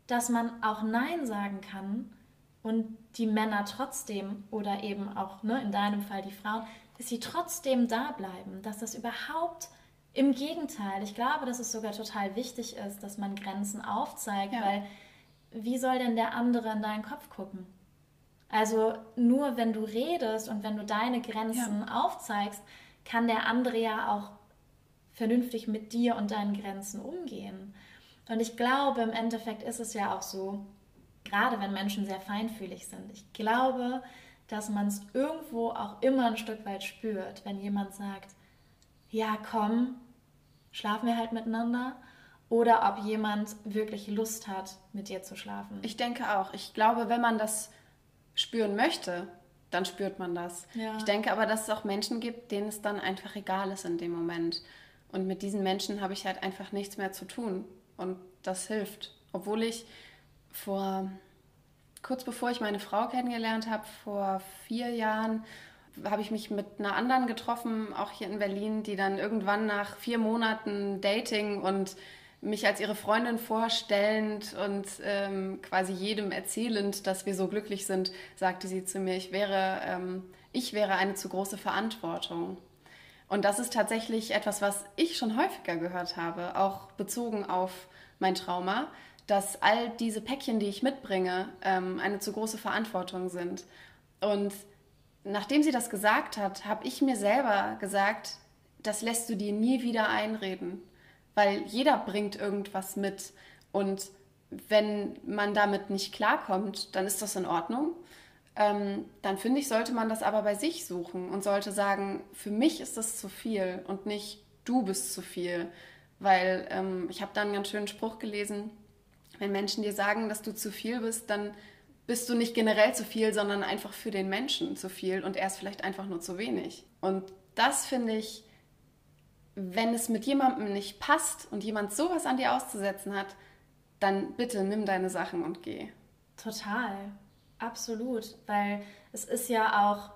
dass man auch Nein sagen kann und die Männer trotzdem oder eben auch ne, in deinem Fall die Frauen, dass sie trotzdem da bleiben, dass das überhaupt Im Gegenteil, ich glaube, dass es sogar total wichtig ist, dass man Grenzen aufzeigt, ja. weil wie soll denn der andere in deinen Kopf gucken? Also nur wenn du redest und wenn du deine Grenzen ja. aufzeigst, kann der andere ja auch vernünftig mit dir und deinen Grenzen umgehen. Und ich glaube, im Endeffekt ist es ja auch so, gerade wenn Menschen sehr feinfühlig sind, ich glaube, dass man es irgendwo auch immer ein Stück weit spürt, wenn jemand sagt, ja, komm, schlafen wir halt miteinander. Oder ob jemand wirklich Lust hat, mit dir zu schlafen. Ich denke auch. Ich glaube, wenn man das spüren möchte, dann spürt man das. Ja. Ich denke aber, dass es auch Menschen gibt, denen es dann einfach egal ist in dem Moment. Und mit diesen Menschen habe ich halt einfach nichts mehr zu tun. Und das hilft. Obwohl ich vor, kurz bevor ich meine Frau kennengelernt habe, vor vier Jahren, habe ich mich mit einer anderen getroffen, auch hier in Berlin, die dann irgendwann nach vier Monaten Dating und mich als ihre Freundin vorstellend und ähm, quasi jedem erzählend, dass wir so glücklich sind, sagte sie zu mir, ich wäre, ähm, ich wäre eine zu große Verantwortung. Und das ist tatsächlich etwas, was ich schon häufiger gehört habe, auch bezogen auf mein Trauma, dass all diese Päckchen, die ich mitbringe, ähm, eine zu große Verantwortung sind. Und nachdem sie das gesagt hat, habe ich mir selber gesagt, das lässt du dir nie wieder einreden, weil jeder bringt irgendwas mit und wenn man damit nicht klarkommt, dann ist das in Ordnung. Ähm, dann finde ich, sollte man das aber bei sich suchen und sollte sagen, für mich ist das zu viel und nicht du bist zu viel. Weil ähm, ich habe da einen ganz schönen Spruch gelesen, wenn Menschen dir sagen, dass du zu viel bist, dann bist du nicht generell zu viel, sondern einfach für den Menschen zu viel und er ist vielleicht einfach nur zu wenig. Und das finde ich, wenn es mit jemandem nicht passt und jemand sowas an dir auszusetzen hat, dann bitte nimm deine Sachen und geh. Total, absolut, weil es ist ja auch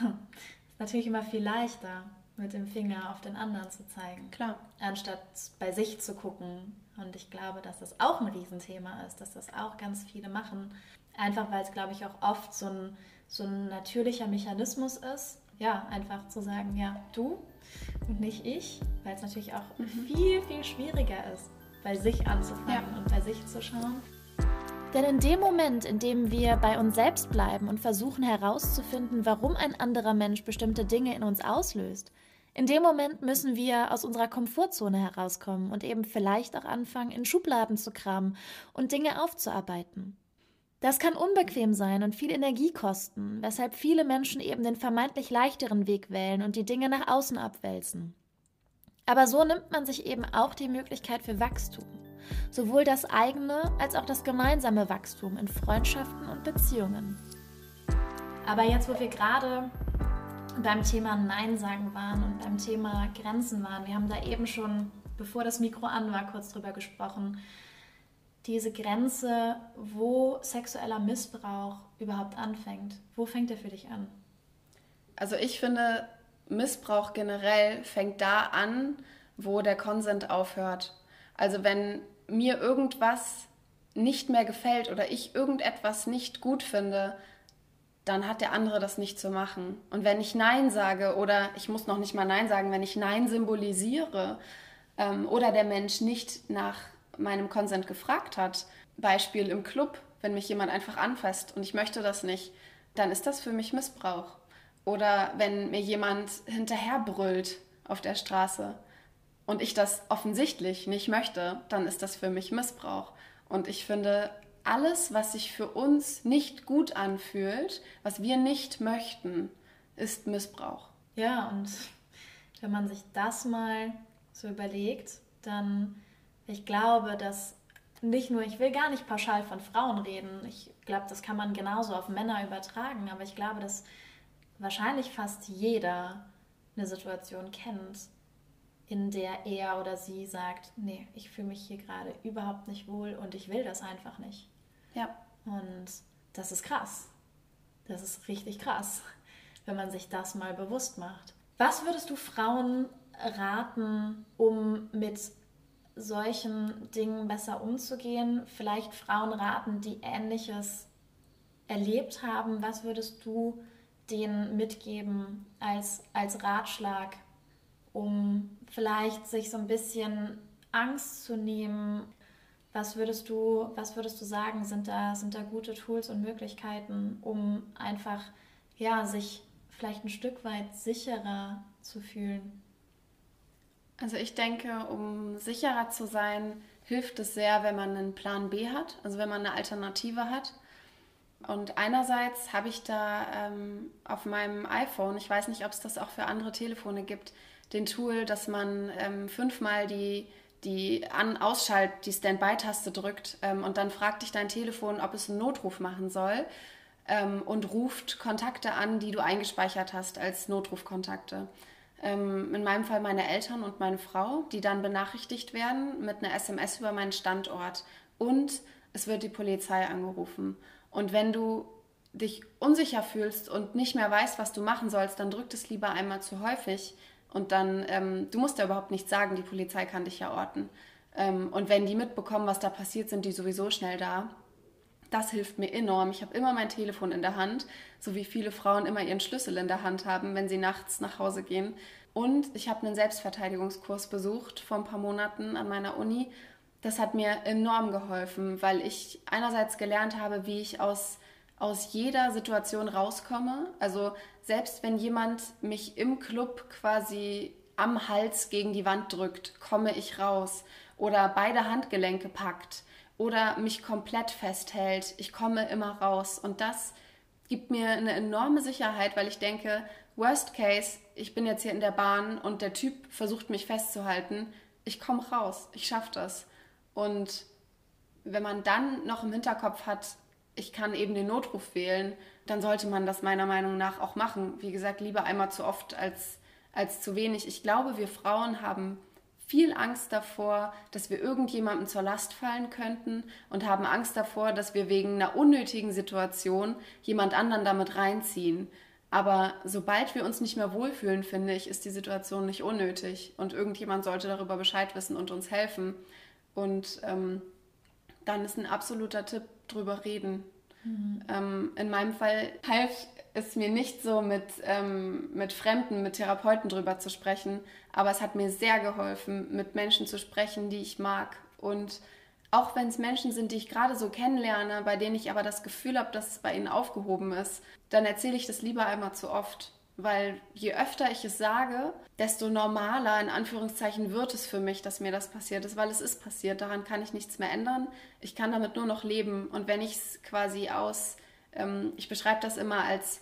ist *laughs* natürlich immer viel leichter, mit dem Finger auf den anderen zu zeigen. Klar. Anstatt bei sich zu gucken. Und ich glaube, dass das auch ein Riesenthema ist, dass das auch ganz viele machen. Einfach weil es, glaube ich, auch oft so ein, so ein natürlicher Mechanismus ist. Ja, einfach zu sagen, ja, du und nicht ich, weil es natürlich auch mhm. viel, viel schwieriger ist, bei sich anzufangen ja. und bei sich zu schauen. Denn in dem Moment, in dem wir bei uns selbst bleiben und versuchen herauszufinden, warum ein anderer Mensch bestimmte Dinge in uns auslöst, in dem Moment müssen wir aus unserer Komfortzone herauskommen und eben vielleicht auch anfangen, in Schubladen zu kramen und Dinge aufzuarbeiten. Das kann unbequem sein und viel Energie kosten, weshalb viele Menschen eben den vermeintlich leichteren Weg wählen und die Dinge nach außen abwälzen. Aber so nimmt man sich eben auch die Möglichkeit für Wachstum. Sowohl das eigene als auch das gemeinsame Wachstum in Freundschaften und Beziehungen. Aber jetzt, wo wir gerade beim Thema Nein sagen waren und beim Thema Grenzen waren, wir haben da eben schon, bevor das Mikro an war, kurz drüber gesprochen, diese Grenze, wo sexueller Missbrauch überhaupt anfängt. Wo fängt er für dich an? Also ich finde, Missbrauch generell fängt da an, wo der Konsent aufhört. Also wenn mir irgendwas nicht mehr gefällt oder ich irgendetwas nicht gut finde, dann hat der andere das nicht zu machen. Und wenn ich Nein sage oder ich muss noch nicht mal Nein sagen, wenn ich Nein symbolisiere ähm, oder der Mensch nicht nach meinem Konsent gefragt hat, Beispiel im Club, wenn mich jemand einfach anfasst und ich möchte das nicht, dann ist das für mich Missbrauch. Oder wenn mir jemand hinterherbrüllt auf der Straße und ich das offensichtlich nicht möchte, dann ist das für mich Missbrauch. Und ich finde, alles, was sich für uns nicht gut anfühlt, was wir nicht möchten, ist Missbrauch. Ja, und wenn man sich das mal so überlegt, dann ich glaube, dass nicht nur, ich will gar nicht pauschal von Frauen reden, ich glaube, das kann man genauso auf Männer übertragen, aber ich glaube, dass wahrscheinlich fast jeder eine Situation kennt, in der er oder sie sagt, nee, ich fühle mich hier gerade überhaupt nicht wohl und ich will das einfach nicht. Ja. Und das ist krass. Das ist richtig krass, wenn man sich das mal bewusst macht. Was würdest du Frauen raten, um mit solchen Dingen besser umzugehen? Vielleicht Frauen raten, die Ähnliches erlebt haben. Was würdest du denen mitgeben als, als Ratschlag, um vielleicht sich so ein bisschen Angst zu nehmen. Was würdest du, was würdest du sagen, sind da, sind da gute Tools und Möglichkeiten, um einfach ja, sich vielleicht ein Stück weit sicherer zu fühlen? Also ich denke, um sicherer zu sein, hilft es sehr, wenn man einen Plan B hat, also wenn man eine Alternative hat. Und einerseits habe ich da ähm, auf meinem iPhone, ich weiß nicht, ob es das auch für andere Telefone gibt, den Tool, dass man ähm, fünfmal die, die An Ausschalt, die Standby-Taste drückt ähm, und dann fragt dich dein Telefon, ob es einen Notruf machen soll ähm, und ruft Kontakte an, die du eingespeichert hast als Notrufkontakte. Ähm, in meinem Fall meine Eltern und meine Frau, die dann benachrichtigt werden mit einer SMS über meinen Standort. Und es wird die Polizei angerufen. Und wenn du dich unsicher fühlst und nicht mehr weißt, was du machen sollst, dann drück es lieber einmal zu häufig und dann, ähm, du musst ja überhaupt nichts sagen, die Polizei kann dich ja orten. Ähm, und wenn die mitbekommen, was da passiert, sind die sowieso schnell da. Das hilft mir enorm. Ich habe immer mein Telefon in der Hand, so wie viele Frauen immer ihren Schlüssel in der Hand haben, wenn sie nachts nach Hause gehen. Und ich habe einen Selbstverteidigungskurs besucht vor ein paar Monaten an meiner Uni. Das hat mir enorm geholfen, weil ich einerseits gelernt habe, wie ich aus aus jeder Situation rauskomme. Also selbst wenn jemand mich im Club quasi am Hals gegen die Wand drückt, komme ich raus. Oder beide Handgelenke packt oder mich komplett festhält, ich komme immer raus. Und das gibt mir eine enorme Sicherheit, weil ich denke, Worst Case, ich bin jetzt hier in der Bahn und der Typ versucht mich festzuhalten, ich komme raus, ich schaffe das. Und wenn man dann noch im Hinterkopf hat, ich kann eben den Notruf wählen, dann sollte man das meiner Meinung nach auch machen. Wie gesagt, lieber einmal zu oft als, als zu wenig. Ich glaube, wir Frauen haben viel Angst davor, dass wir irgendjemandem zur Last fallen könnten und haben Angst davor, dass wir wegen einer unnötigen Situation jemand anderen damit reinziehen. Aber sobald wir uns nicht mehr wohlfühlen, finde ich, ist die Situation nicht unnötig und irgendjemand sollte darüber Bescheid wissen und uns helfen. Und ähm, dann ist ein absoluter Tipp, drüber reden. Mhm. Ähm, in meinem Fall half es mir nicht so, mit, ähm, mit Fremden, mit Therapeuten drüber zu sprechen, aber es hat mir sehr geholfen, mit Menschen zu sprechen, die ich mag. Und auch wenn es Menschen sind, die ich gerade so kennenlerne, bei denen ich aber das Gefühl habe, dass es bei ihnen aufgehoben ist, dann erzähle ich das lieber einmal zu oft. Weil je öfter ich es sage, desto normaler, in Anführungszeichen, wird es für mich, dass mir das passiert ist, weil es ist passiert. Daran kann ich nichts mehr ändern. Ich kann damit nur noch leben. Und wenn ich es quasi aus, ähm, ich beschreibe das immer als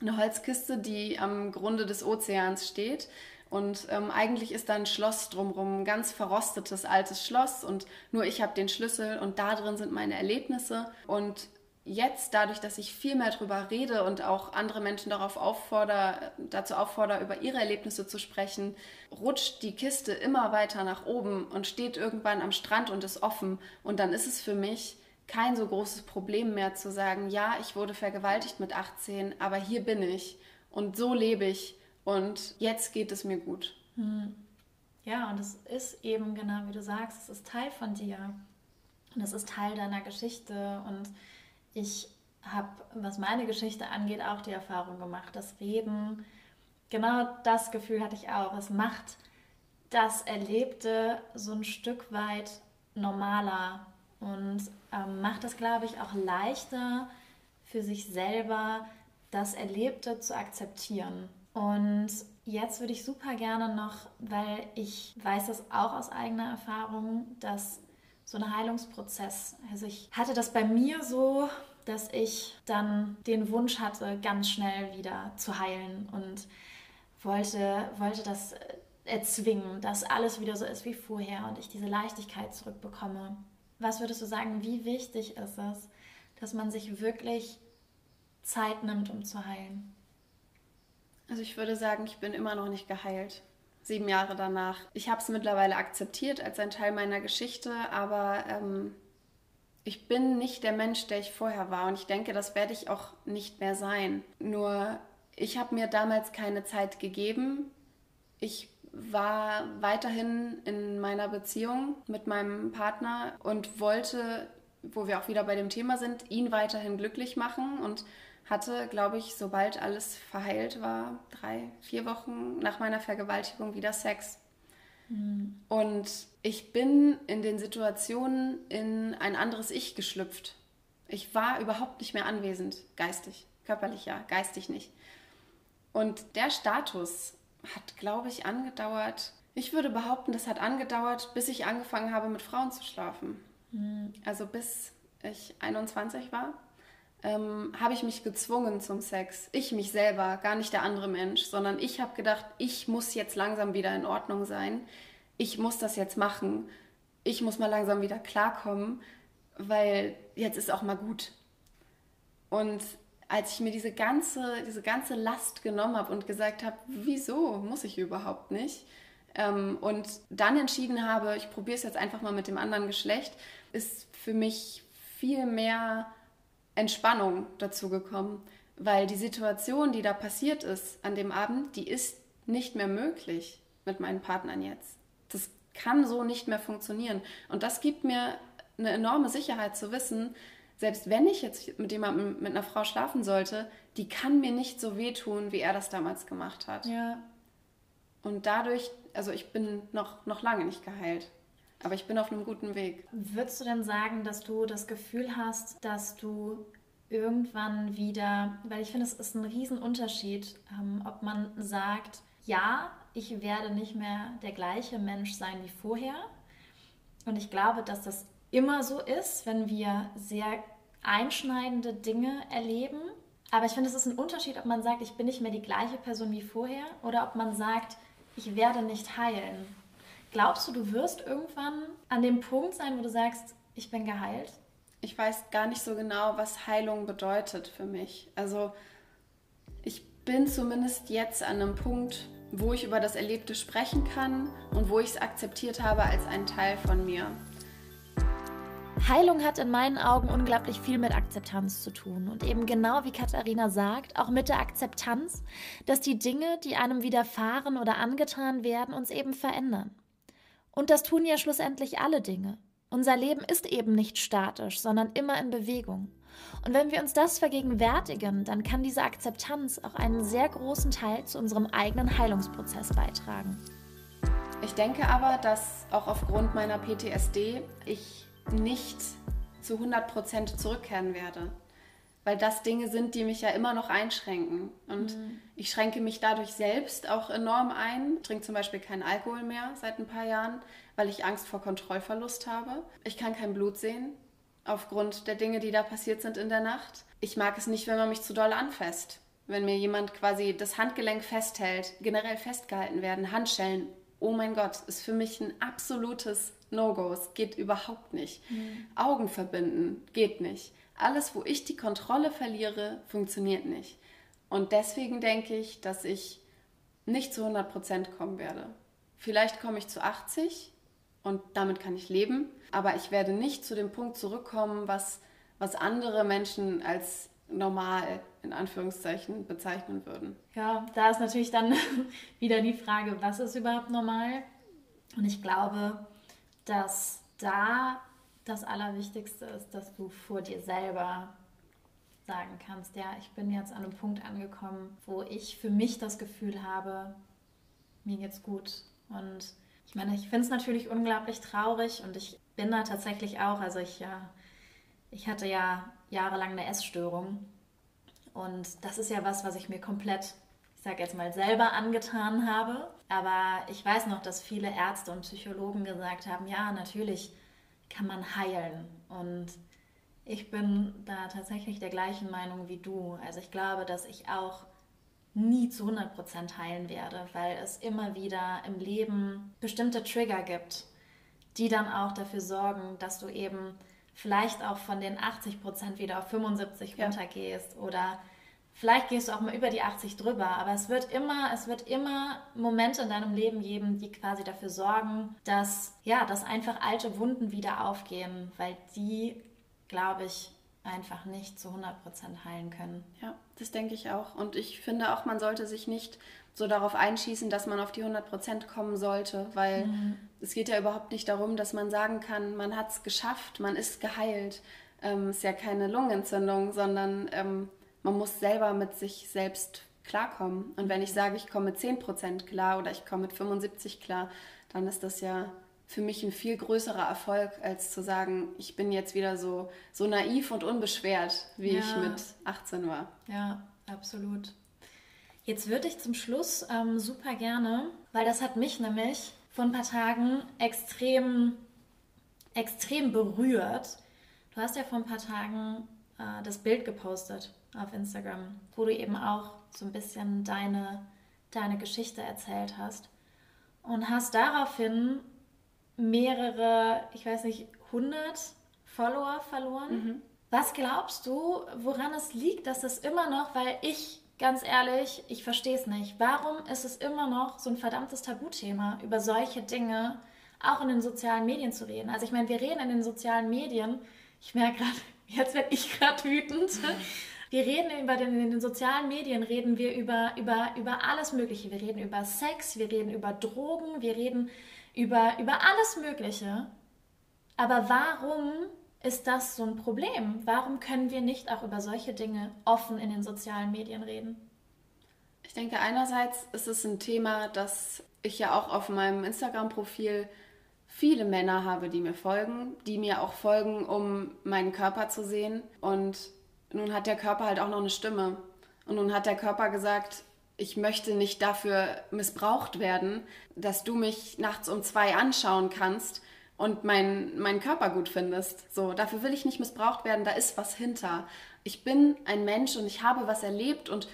eine Holzkiste, die am Grunde des Ozeans steht. Und ähm, eigentlich ist da ein Schloss drumherum, ein ganz verrostetes altes Schloss. Und nur ich habe den Schlüssel und da drin sind meine Erlebnisse. Und jetzt, dadurch, dass ich viel mehr darüber rede und auch andere Menschen darauf auffordere, dazu auffordere, über ihre Erlebnisse zu sprechen, rutscht die Kiste immer weiter nach oben und steht irgendwann am Strand und ist offen. Und dann ist es für mich kein so großes Problem mehr zu sagen, ja, ich wurde vergewaltigt mit 18, aber hier bin ich und so lebe ich und jetzt geht es mir gut. Hm. Ja, und es ist eben genau wie du sagst, es ist Teil von dir und es ist Teil deiner Geschichte und ich habe, was meine Geschichte angeht, auch die Erfahrung gemacht, dass Reden, genau das Gefühl hatte ich auch, es macht das Erlebte so ein Stück weit normaler und ähm, macht es, glaube ich, auch leichter für sich selber, das Erlebte zu akzeptieren. Und jetzt würde ich super gerne noch, weil ich weiß das auch aus eigener Erfahrung, dass so ein Heilungsprozess. Also ich hatte das bei mir so, dass ich dann den Wunsch hatte, ganz schnell wieder zu heilen und wollte, wollte das erzwingen, dass alles wieder so ist wie vorher und ich diese Leichtigkeit zurückbekomme. Was würdest du sagen, wie wichtig ist es, dass man sich wirklich Zeit nimmt, um zu heilen? Also ich würde sagen, ich bin immer noch nicht geheilt sieben Jahre danach. Ich habe es mittlerweile akzeptiert als ein Teil meiner Geschichte, aber ähm, ich bin nicht der Mensch, der ich vorher war und ich denke, das werde ich auch nicht mehr sein. Nur ich habe mir damals keine Zeit gegeben. Ich war weiterhin in meiner Beziehung mit meinem Partner und wollte, wo wir auch wieder bei dem Thema sind, ihn weiterhin glücklich machen und hatte, glaube ich, sobald alles verheilt war, drei, vier Wochen nach meiner Vergewaltigung wieder Sex. Mhm. Und ich bin in den Situationen in ein anderes Ich geschlüpft. Ich war überhaupt nicht mehr anwesend, geistig, körperlich ja, geistig nicht. Und der Status hat, glaube ich, angedauert. Ich würde behaupten, das hat angedauert, bis ich angefangen habe, mit Frauen zu schlafen. Mhm. Also bis ich 21 war, ähm, habe ich mich gezwungen zum Sex. Ich mich selber, gar nicht der andere Mensch, sondern ich habe gedacht, ich muss jetzt langsam wieder in Ordnung sein. Ich muss das jetzt machen. Ich muss mal langsam wieder klarkommen, weil jetzt ist auch mal gut. Und als ich mir diese ganze, diese ganze Last genommen habe und gesagt habe, wieso muss ich überhaupt nicht? Ähm, und dann entschieden habe, ich probiere es jetzt einfach mal mit dem anderen Geschlecht, ist für mich viel mehr Entspannung dazu gekommen, weil die Situation, die da passiert ist an dem Abend, die ist nicht mehr möglich mit meinen Partnern jetzt. Das kann so nicht mehr funktionieren. Und das gibt mir eine enorme Sicherheit zu wissen, selbst wenn ich jetzt mit jemandem, mit einer Frau schlafen sollte, die kann mir nicht so wehtun, wie er das damals gemacht hat. Ja. Und dadurch, also ich bin noch, noch lange nicht geheilt. Aber ich bin auf einem guten Weg. Würdest du denn sagen, dass du das Gefühl hast, dass du irgendwann wieder, weil ich finde, es ist ein Riesenunterschied, ähm, ob man sagt, ja, ich werde nicht mehr der gleiche Mensch sein wie vorher. Und ich glaube, dass das immer so ist, wenn wir sehr einschneidende Dinge erleben. Aber ich finde, es ist ein Unterschied, ob man sagt, ich bin nicht mehr die gleiche Person wie vorher oder ob man sagt, ich werde nicht heilen. Glaubst du, du wirst irgendwann an dem Punkt sein, wo du sagst, ich bin geheilt? Ich weiß gar nicht so genau, was Heilung bedeutet für mich. Also ich bin zumindest jetzt an einem Punkt, wo ich über das Erlebte sprechen kann und wo ich es akzeptiert habe als einen Teil von mir. Heilung hat in meinen Augen unglaublich viel mit Akzeptanz zu tun und eben genau wie Katharina sagt, auch mit der Akzeptanz, dass die Dinge, die einem widerfahren oder angetan werden, uns eben verändern. Und das tun ja schlussendlich alle Dinge. Unser Leben ist eben nicht statisch, sondern immer in Bewegung. Und wenn wir uns das vergegenwärtigen, dann kann diese Akzeptanz auch einen sehr großen Teil zu unserem eigenen Heilungsprozess beitragen. Ich denke aber, dass auch aufgrund meiner PTSD ich nicht zu 100% zurückkehren werde weil das Dinge sind, die mich ja immer noch einschränken. Und mhm. ich schränke mich dadurch selbst auch enorm ein. Ich trinke zum Beispiel keinen Alkohol mehr seit ein paar Jahren, weil ich Angst vor Kontrollverlust habe. Ich kann kein Blut sehen, aufgrund der Dinge, die da passiert sind in der Nacht. Ich mag es nicht, wenn man mich zu doll anfasst. Wenn mir jemand quasi das Handgelenk festhält, generell festgehalten werden, Handschellen. Oh mein Gott, ist für mich ein absolutes No-Go. Es geht überhaupt nicht. Mhm. Augen verbinden geht nicht alles, wo ich die Kontrolle verliere, funktioniert nicht. Und deswegen denke ich, dass ich nicht zu 100 Prozent kommen werde. Vielleicht komme ich zu 80 und damit kann ich leben, aber ich werde nicht zu dem Punkt zurückkommen, was, was andere Menschen als normal in Anführungszeichen bezeichnen würden. Ja, da ist natürlich dann *laughs* wieder die Frage, was ist überhaupt normal? Und ich glaube, dass da das Allerwichtigste ist, dass du vor dir selber sagen kannst, ja, ich bin jetzt an einem Punkt angekommen, wo ich für mich das Gefühl habe, mir geht's gut. Und ich meine, ich finde es natürlich unglaublich traurig und ich bin da tatsächlich auch, also ich ja, ich hatte ja jahrelang eine Essstörung und das ist ja was, was ich mir komplett, sage jetzt mal, selber angetan habe. Aber ich weiß noch, dass viele Ärzte und Psychologen gesagt haben, ja, natürlich kann man heilen. Und ich bin da tatsächlich der gleichen Meinung wie du. Also ich glaube, dass ich auch nie zu 100% heilen werde, weil es immer wieder im Leben bestimmte Trigger gibt, die dann auch dafür sorgen, dass du eben vielleicht auch von den 80% wieder auf 75 ja. runtergehst oder Vielleicht gehst du auch mal über die 80 drüber, aber es wird immer, es wird immer Momente in deinem Leben geben, die quasi dafür sorgen, dass, ja, dass einfach alte Wunden wieder aufgehen, weil die, glaube ich, einfach nicht zu 100% heilen können. Ja, das denke ich auch. Und ich finde auch, man sollte sich nicht so darauf einschießen, dass man auf die 100% kommen sollte, weil mhm. es geht ja überhaupt nicht darum, dass man sagen kann, man hat es geschafft, man ist geheilt. Ähm, ist ja keine Lungenentzündung, sondern ähm, man muss selber mit sich selbst klarkommen. Und wenn ich sage, ich komme mit 10% klar oder ich komme mit 75 klar, dann ist das ja für mich ein viel größerer Erfolg, als zu sagen, ich bin jetzt wieder so, so naiv und unbeschwert, wie ja. ich mit 18 war. Ja, absolut. Jetzt würde ich zum Schluss ähm, super gerne, weil das hat mich nämlich vor ein paar Tagen extrem, extrem berührt. Du hast ja vor ein paar Tagen äh, das Bild gepostet auf Instagram, wo du eben auch so ein bisschen deine, deine Geschichte erzählt hast und hast daraufhin mehrere, ich weiß nicht, 100 Follower verloren. Mhm. Was glaubst du, woran es liegt, dass es immer noch, weil ich, ganz ehrlich, ich verstehe es nicht, warum ist es immer noch so ein verdammtes Tabuthema, über solche Dinge auch in den sozialen Medien zu reden? Also ich meine, wir reden in den sozialen Medien, ich merke gerade, *laughs* jetzt werde ich gerade wütend. Wir reden über den, in den sozialen Medien, reden wir über, über, über alles Mögliche. Wir reden über Sex, wir reden über Drogen, wir reden über, über alles Mögliche. Aber warum ist das so ein Problem? Warum können wir nicht auch über solche Dinge offen in den sozialen Medien reden? Ich denke, einerseits ist es ein Thema, das ich ja auch auf meinem Instagram-Profil viele Männer habe, die mir folgen, die mir auch folgen, um meinen Körper zu sehen. Und nun hat der Körper halt auch noch eine Stimme. Und nun hat der Körper gesagt, ich möchte nicht dafür missbraucht werden, dass du mich nachts um zwei anschauen kannst und meinen mein Körper gut findest. So, dafür will ich nicht missbraucht werden, da ist was hinter. Ich bin ein Mensch und ich habe was erlebt und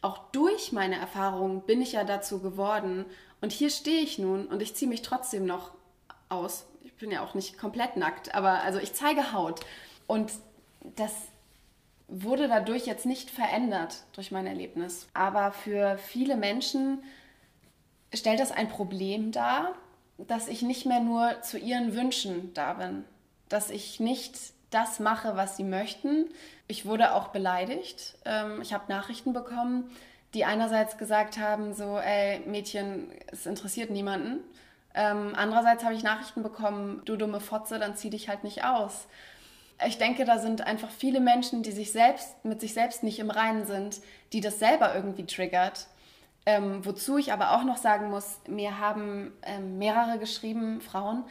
auch durch meine Erfahrungen bin ich ja dazu geworden. Und hier stehe ich nun und ich ziehe mich trotzdem noch aus. Ich bin ja auch nicht komplett nackt, aber also ich zeige Haut. Und das wurde dadurch jetzt nicht verändert durch mein Erlebnis. Aber für viele Menschen stellt das ein Problem dar, dass ich nicht mehr nur zu ihren Wünschen da bin, dass ich nicht das mache, was sie möchten. Ich wurde auch beleidigt. Ähm, ich habe Nachrichten bekommen, die einerseits gesagt haben, so, ey Mädchen, es interessiert niemanden. Ähm, andererseits habe ich Nachrichten bekommen, du dumme Fotze, dann zieh dich halt nicht aus ich denke, da sind einfach viele Menschen, die sich selbst mit sich selbst nicht im Reinen sind, die das selber irgendwie triggert. Ähm, wozu ich aber auch noch sagen muss, mir haben ähm, mehrere geschrieben, Frauen,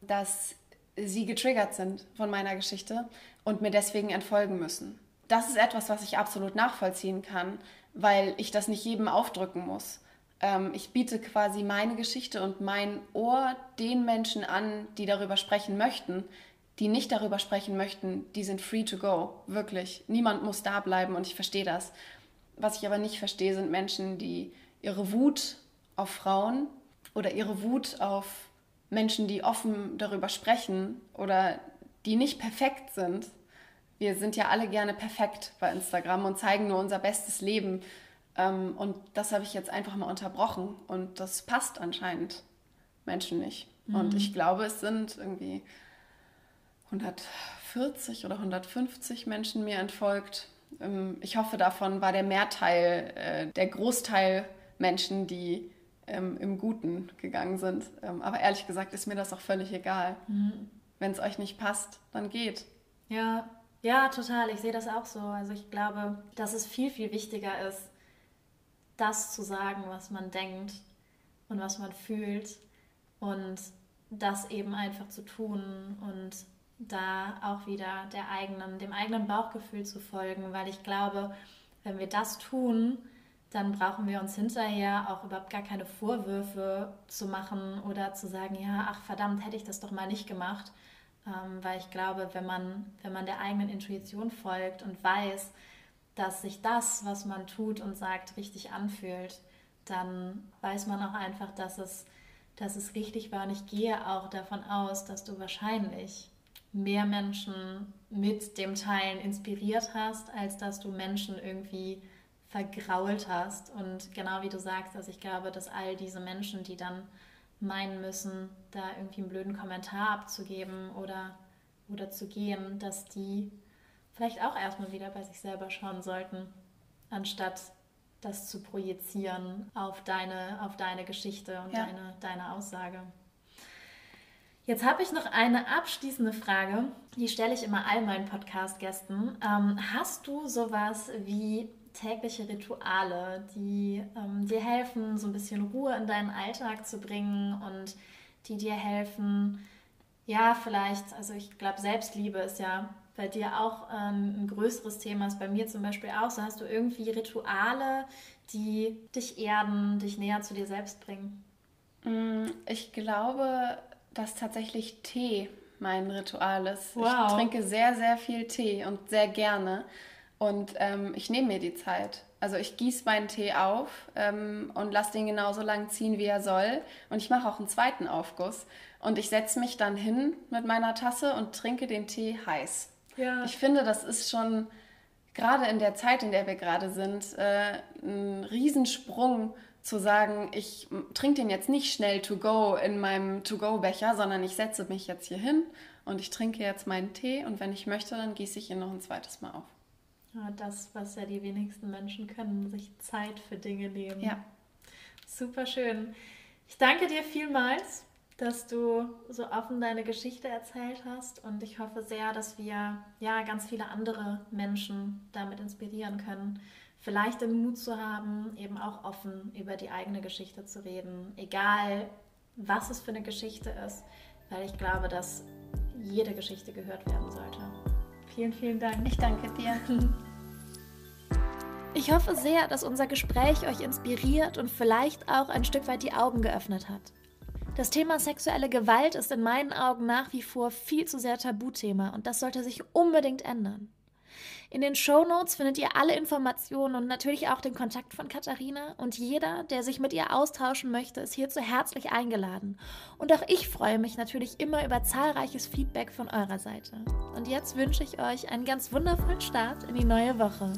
dass sie getriggert sind von meiner Geschichte und mir deswegen entfolgen müssen. Das ist etwas, was ich absolut nachvollziehen kann, weil ich das nicht jedem aufdrücken muss. Ähm, ich biete quasi meine Geschichte und mein Ohr den Menschen an, die darüber sprechen möchten die nicht darüber sprechen möchten, die sind free to go. Wirklich. Niemand muss da bleiben und ich verstehe das. Was ich aber nicht verstehe, sind Menschen, die ihre Wut auf Frauen oder ihre Wut auf Menschen, die offen darüber sprechen oder die nicht perfekt sind. Wir sind ja alle gerne perfekt bei Instagram und zeigen nur unser bestes Leben. Ähm, und das habe ich jetzt einfach mal unterbrochen. Und das passt anscheinend Menschen nicht. Mhm. Und ich glaube, es sind irgendwie 140 oder 150 Menschen mir entfolgt. Ähm, ich hoffe, davon war der Mehrteil, äh, der Großteil Menschen, die ähm, im Guten gegangen sind. Ähm, aber ehrlich gesagt ist mir das auch völlig egal. Mhm. Wenn es euch nicht passt, dann geht. Ja, ja, total. Ich sehe das auch so. Also ich glaube, dass es viel, viel wichtiger ist, das zu sagen, was man denkt und was man fühlt und das eben einfach zu tun und da auch wieder der eigenen, dem eigenen Bauchgefühl zu folgen, weil ich glaube, wenn wir das tun, dann brauchen wir uns hinterher auch überhaupt gar keine Vorwürfe zu machen oder zu sagen, ja, ach verdammt, hätte ich das doch mal nicht gemacht. Ähm, weil ich glaube, wenn man, wenn man der eigenen Intuition folgt und weiß, dass sich das, was man tut und sagt, richtig anfühlt, dann weiß man auch einfach, dass es, dass es richtig war. Und ich gehe auch davon aus, dass du wahrscheinlich mehr Menschen mit dem Teilen inspiriert hast, als dass du Menschen irgendwie vergrault hast. Und genau wie du sagst, also ich glaube, dass all diese Menschen, die dann meinen müssen, da irgendwie einen blöden Kommentar abzugeben oder, oder zu gehen, dass die vielleicht auch erstmal wieder bei sich selber schauen sollten, anstatt das zu projizieren auf deine, auf deine Geschichte und ja. deine, deine Aussage. Jetzt habe ich noch eine abschließende Frage, die stelle ich immer all meinen Podcast-Gästen. Ähm, hast du sowas wie tägliche Rituale, die ähm, dir helfen, so ein bisschen Ruhe in deinen Alltag zu bringen und die dir helfen, ja, vielleicht, also ich glaube, Selbstliebe ist ja bei dir auch ähm, ein größeres Thema, ist bei mir zum Beispiel auch. So hast du irgendwie Rituale, die dich erden, dich näher zu dir selbst bringen. Mm, ich glaube, dass tatsächlich Tee mein Ritual ist. Wow. Ich trinke sehr, sehr viel Tee und sehr gerne. Und ähm, ich nehme mir die Zeit. Also ich gieße meinen Tee auf ähm, und lasse den genauso lang ziehen, wie er soll. Und ich mache auch einen zweiten Aufguss. Und ich setze mich dann hin mit meiner Tasse und trinke den Tee heiß. Ja. Ich finde, das ist schon gerade in der Zeit, in der wir gerade sind, äh, ein Riesensprung zu sagen, ich trinke den jetzt nicht schnell to go in meinem To-Go-Becher, sondern ich setze mich jetzt hier hin und ich trinke jetzt meinen Tee und wenn ich möchte, dann gieße ich ihn noch ein zweites Mal auf. Ja, das, was ja die wenigsten Menschen können, sich Zeit für Dinge nehmen. Ja. Super schön. Ich danke dir vielmals, dass du so offen deine Geschichte erzählt hast und ich hoffe sehr, dass wir ja ganz viele andere Menschen damit inspirieren können vielleicht den Mut zu haben, eben auch offen über die eigene Geschichte zu reden, egal was es für eine Geschichte ist, weil ich glaube, dass jede Geschichte gehört werden sollte. Vielen, vielen Dank. Ich danke dir. *laughs* Ich hoffe sehr, dass unser Gespräch euch inspiriert und vielleicht auch ein Stück weit die Augen geöffnet hat. Das Thema sexuelle Gewalt ist in meinen Augen nach wie vor viel zu sehr Tabuthema und das sollte sich unbedingt ändern. In den Show Notes findet ihr alle Informationen und natürlich auch den Kontakt von Katharina. Und jeder, der sich mit ihr austauschen möchte, ist hierzu herzlich eingeladen. Und auch ich freue mich natürlich immer über zahlreiches Feedback von eurer Seite. Und jetzt wünsche ich euch einen ganz wundervollen Start in die neue Woche.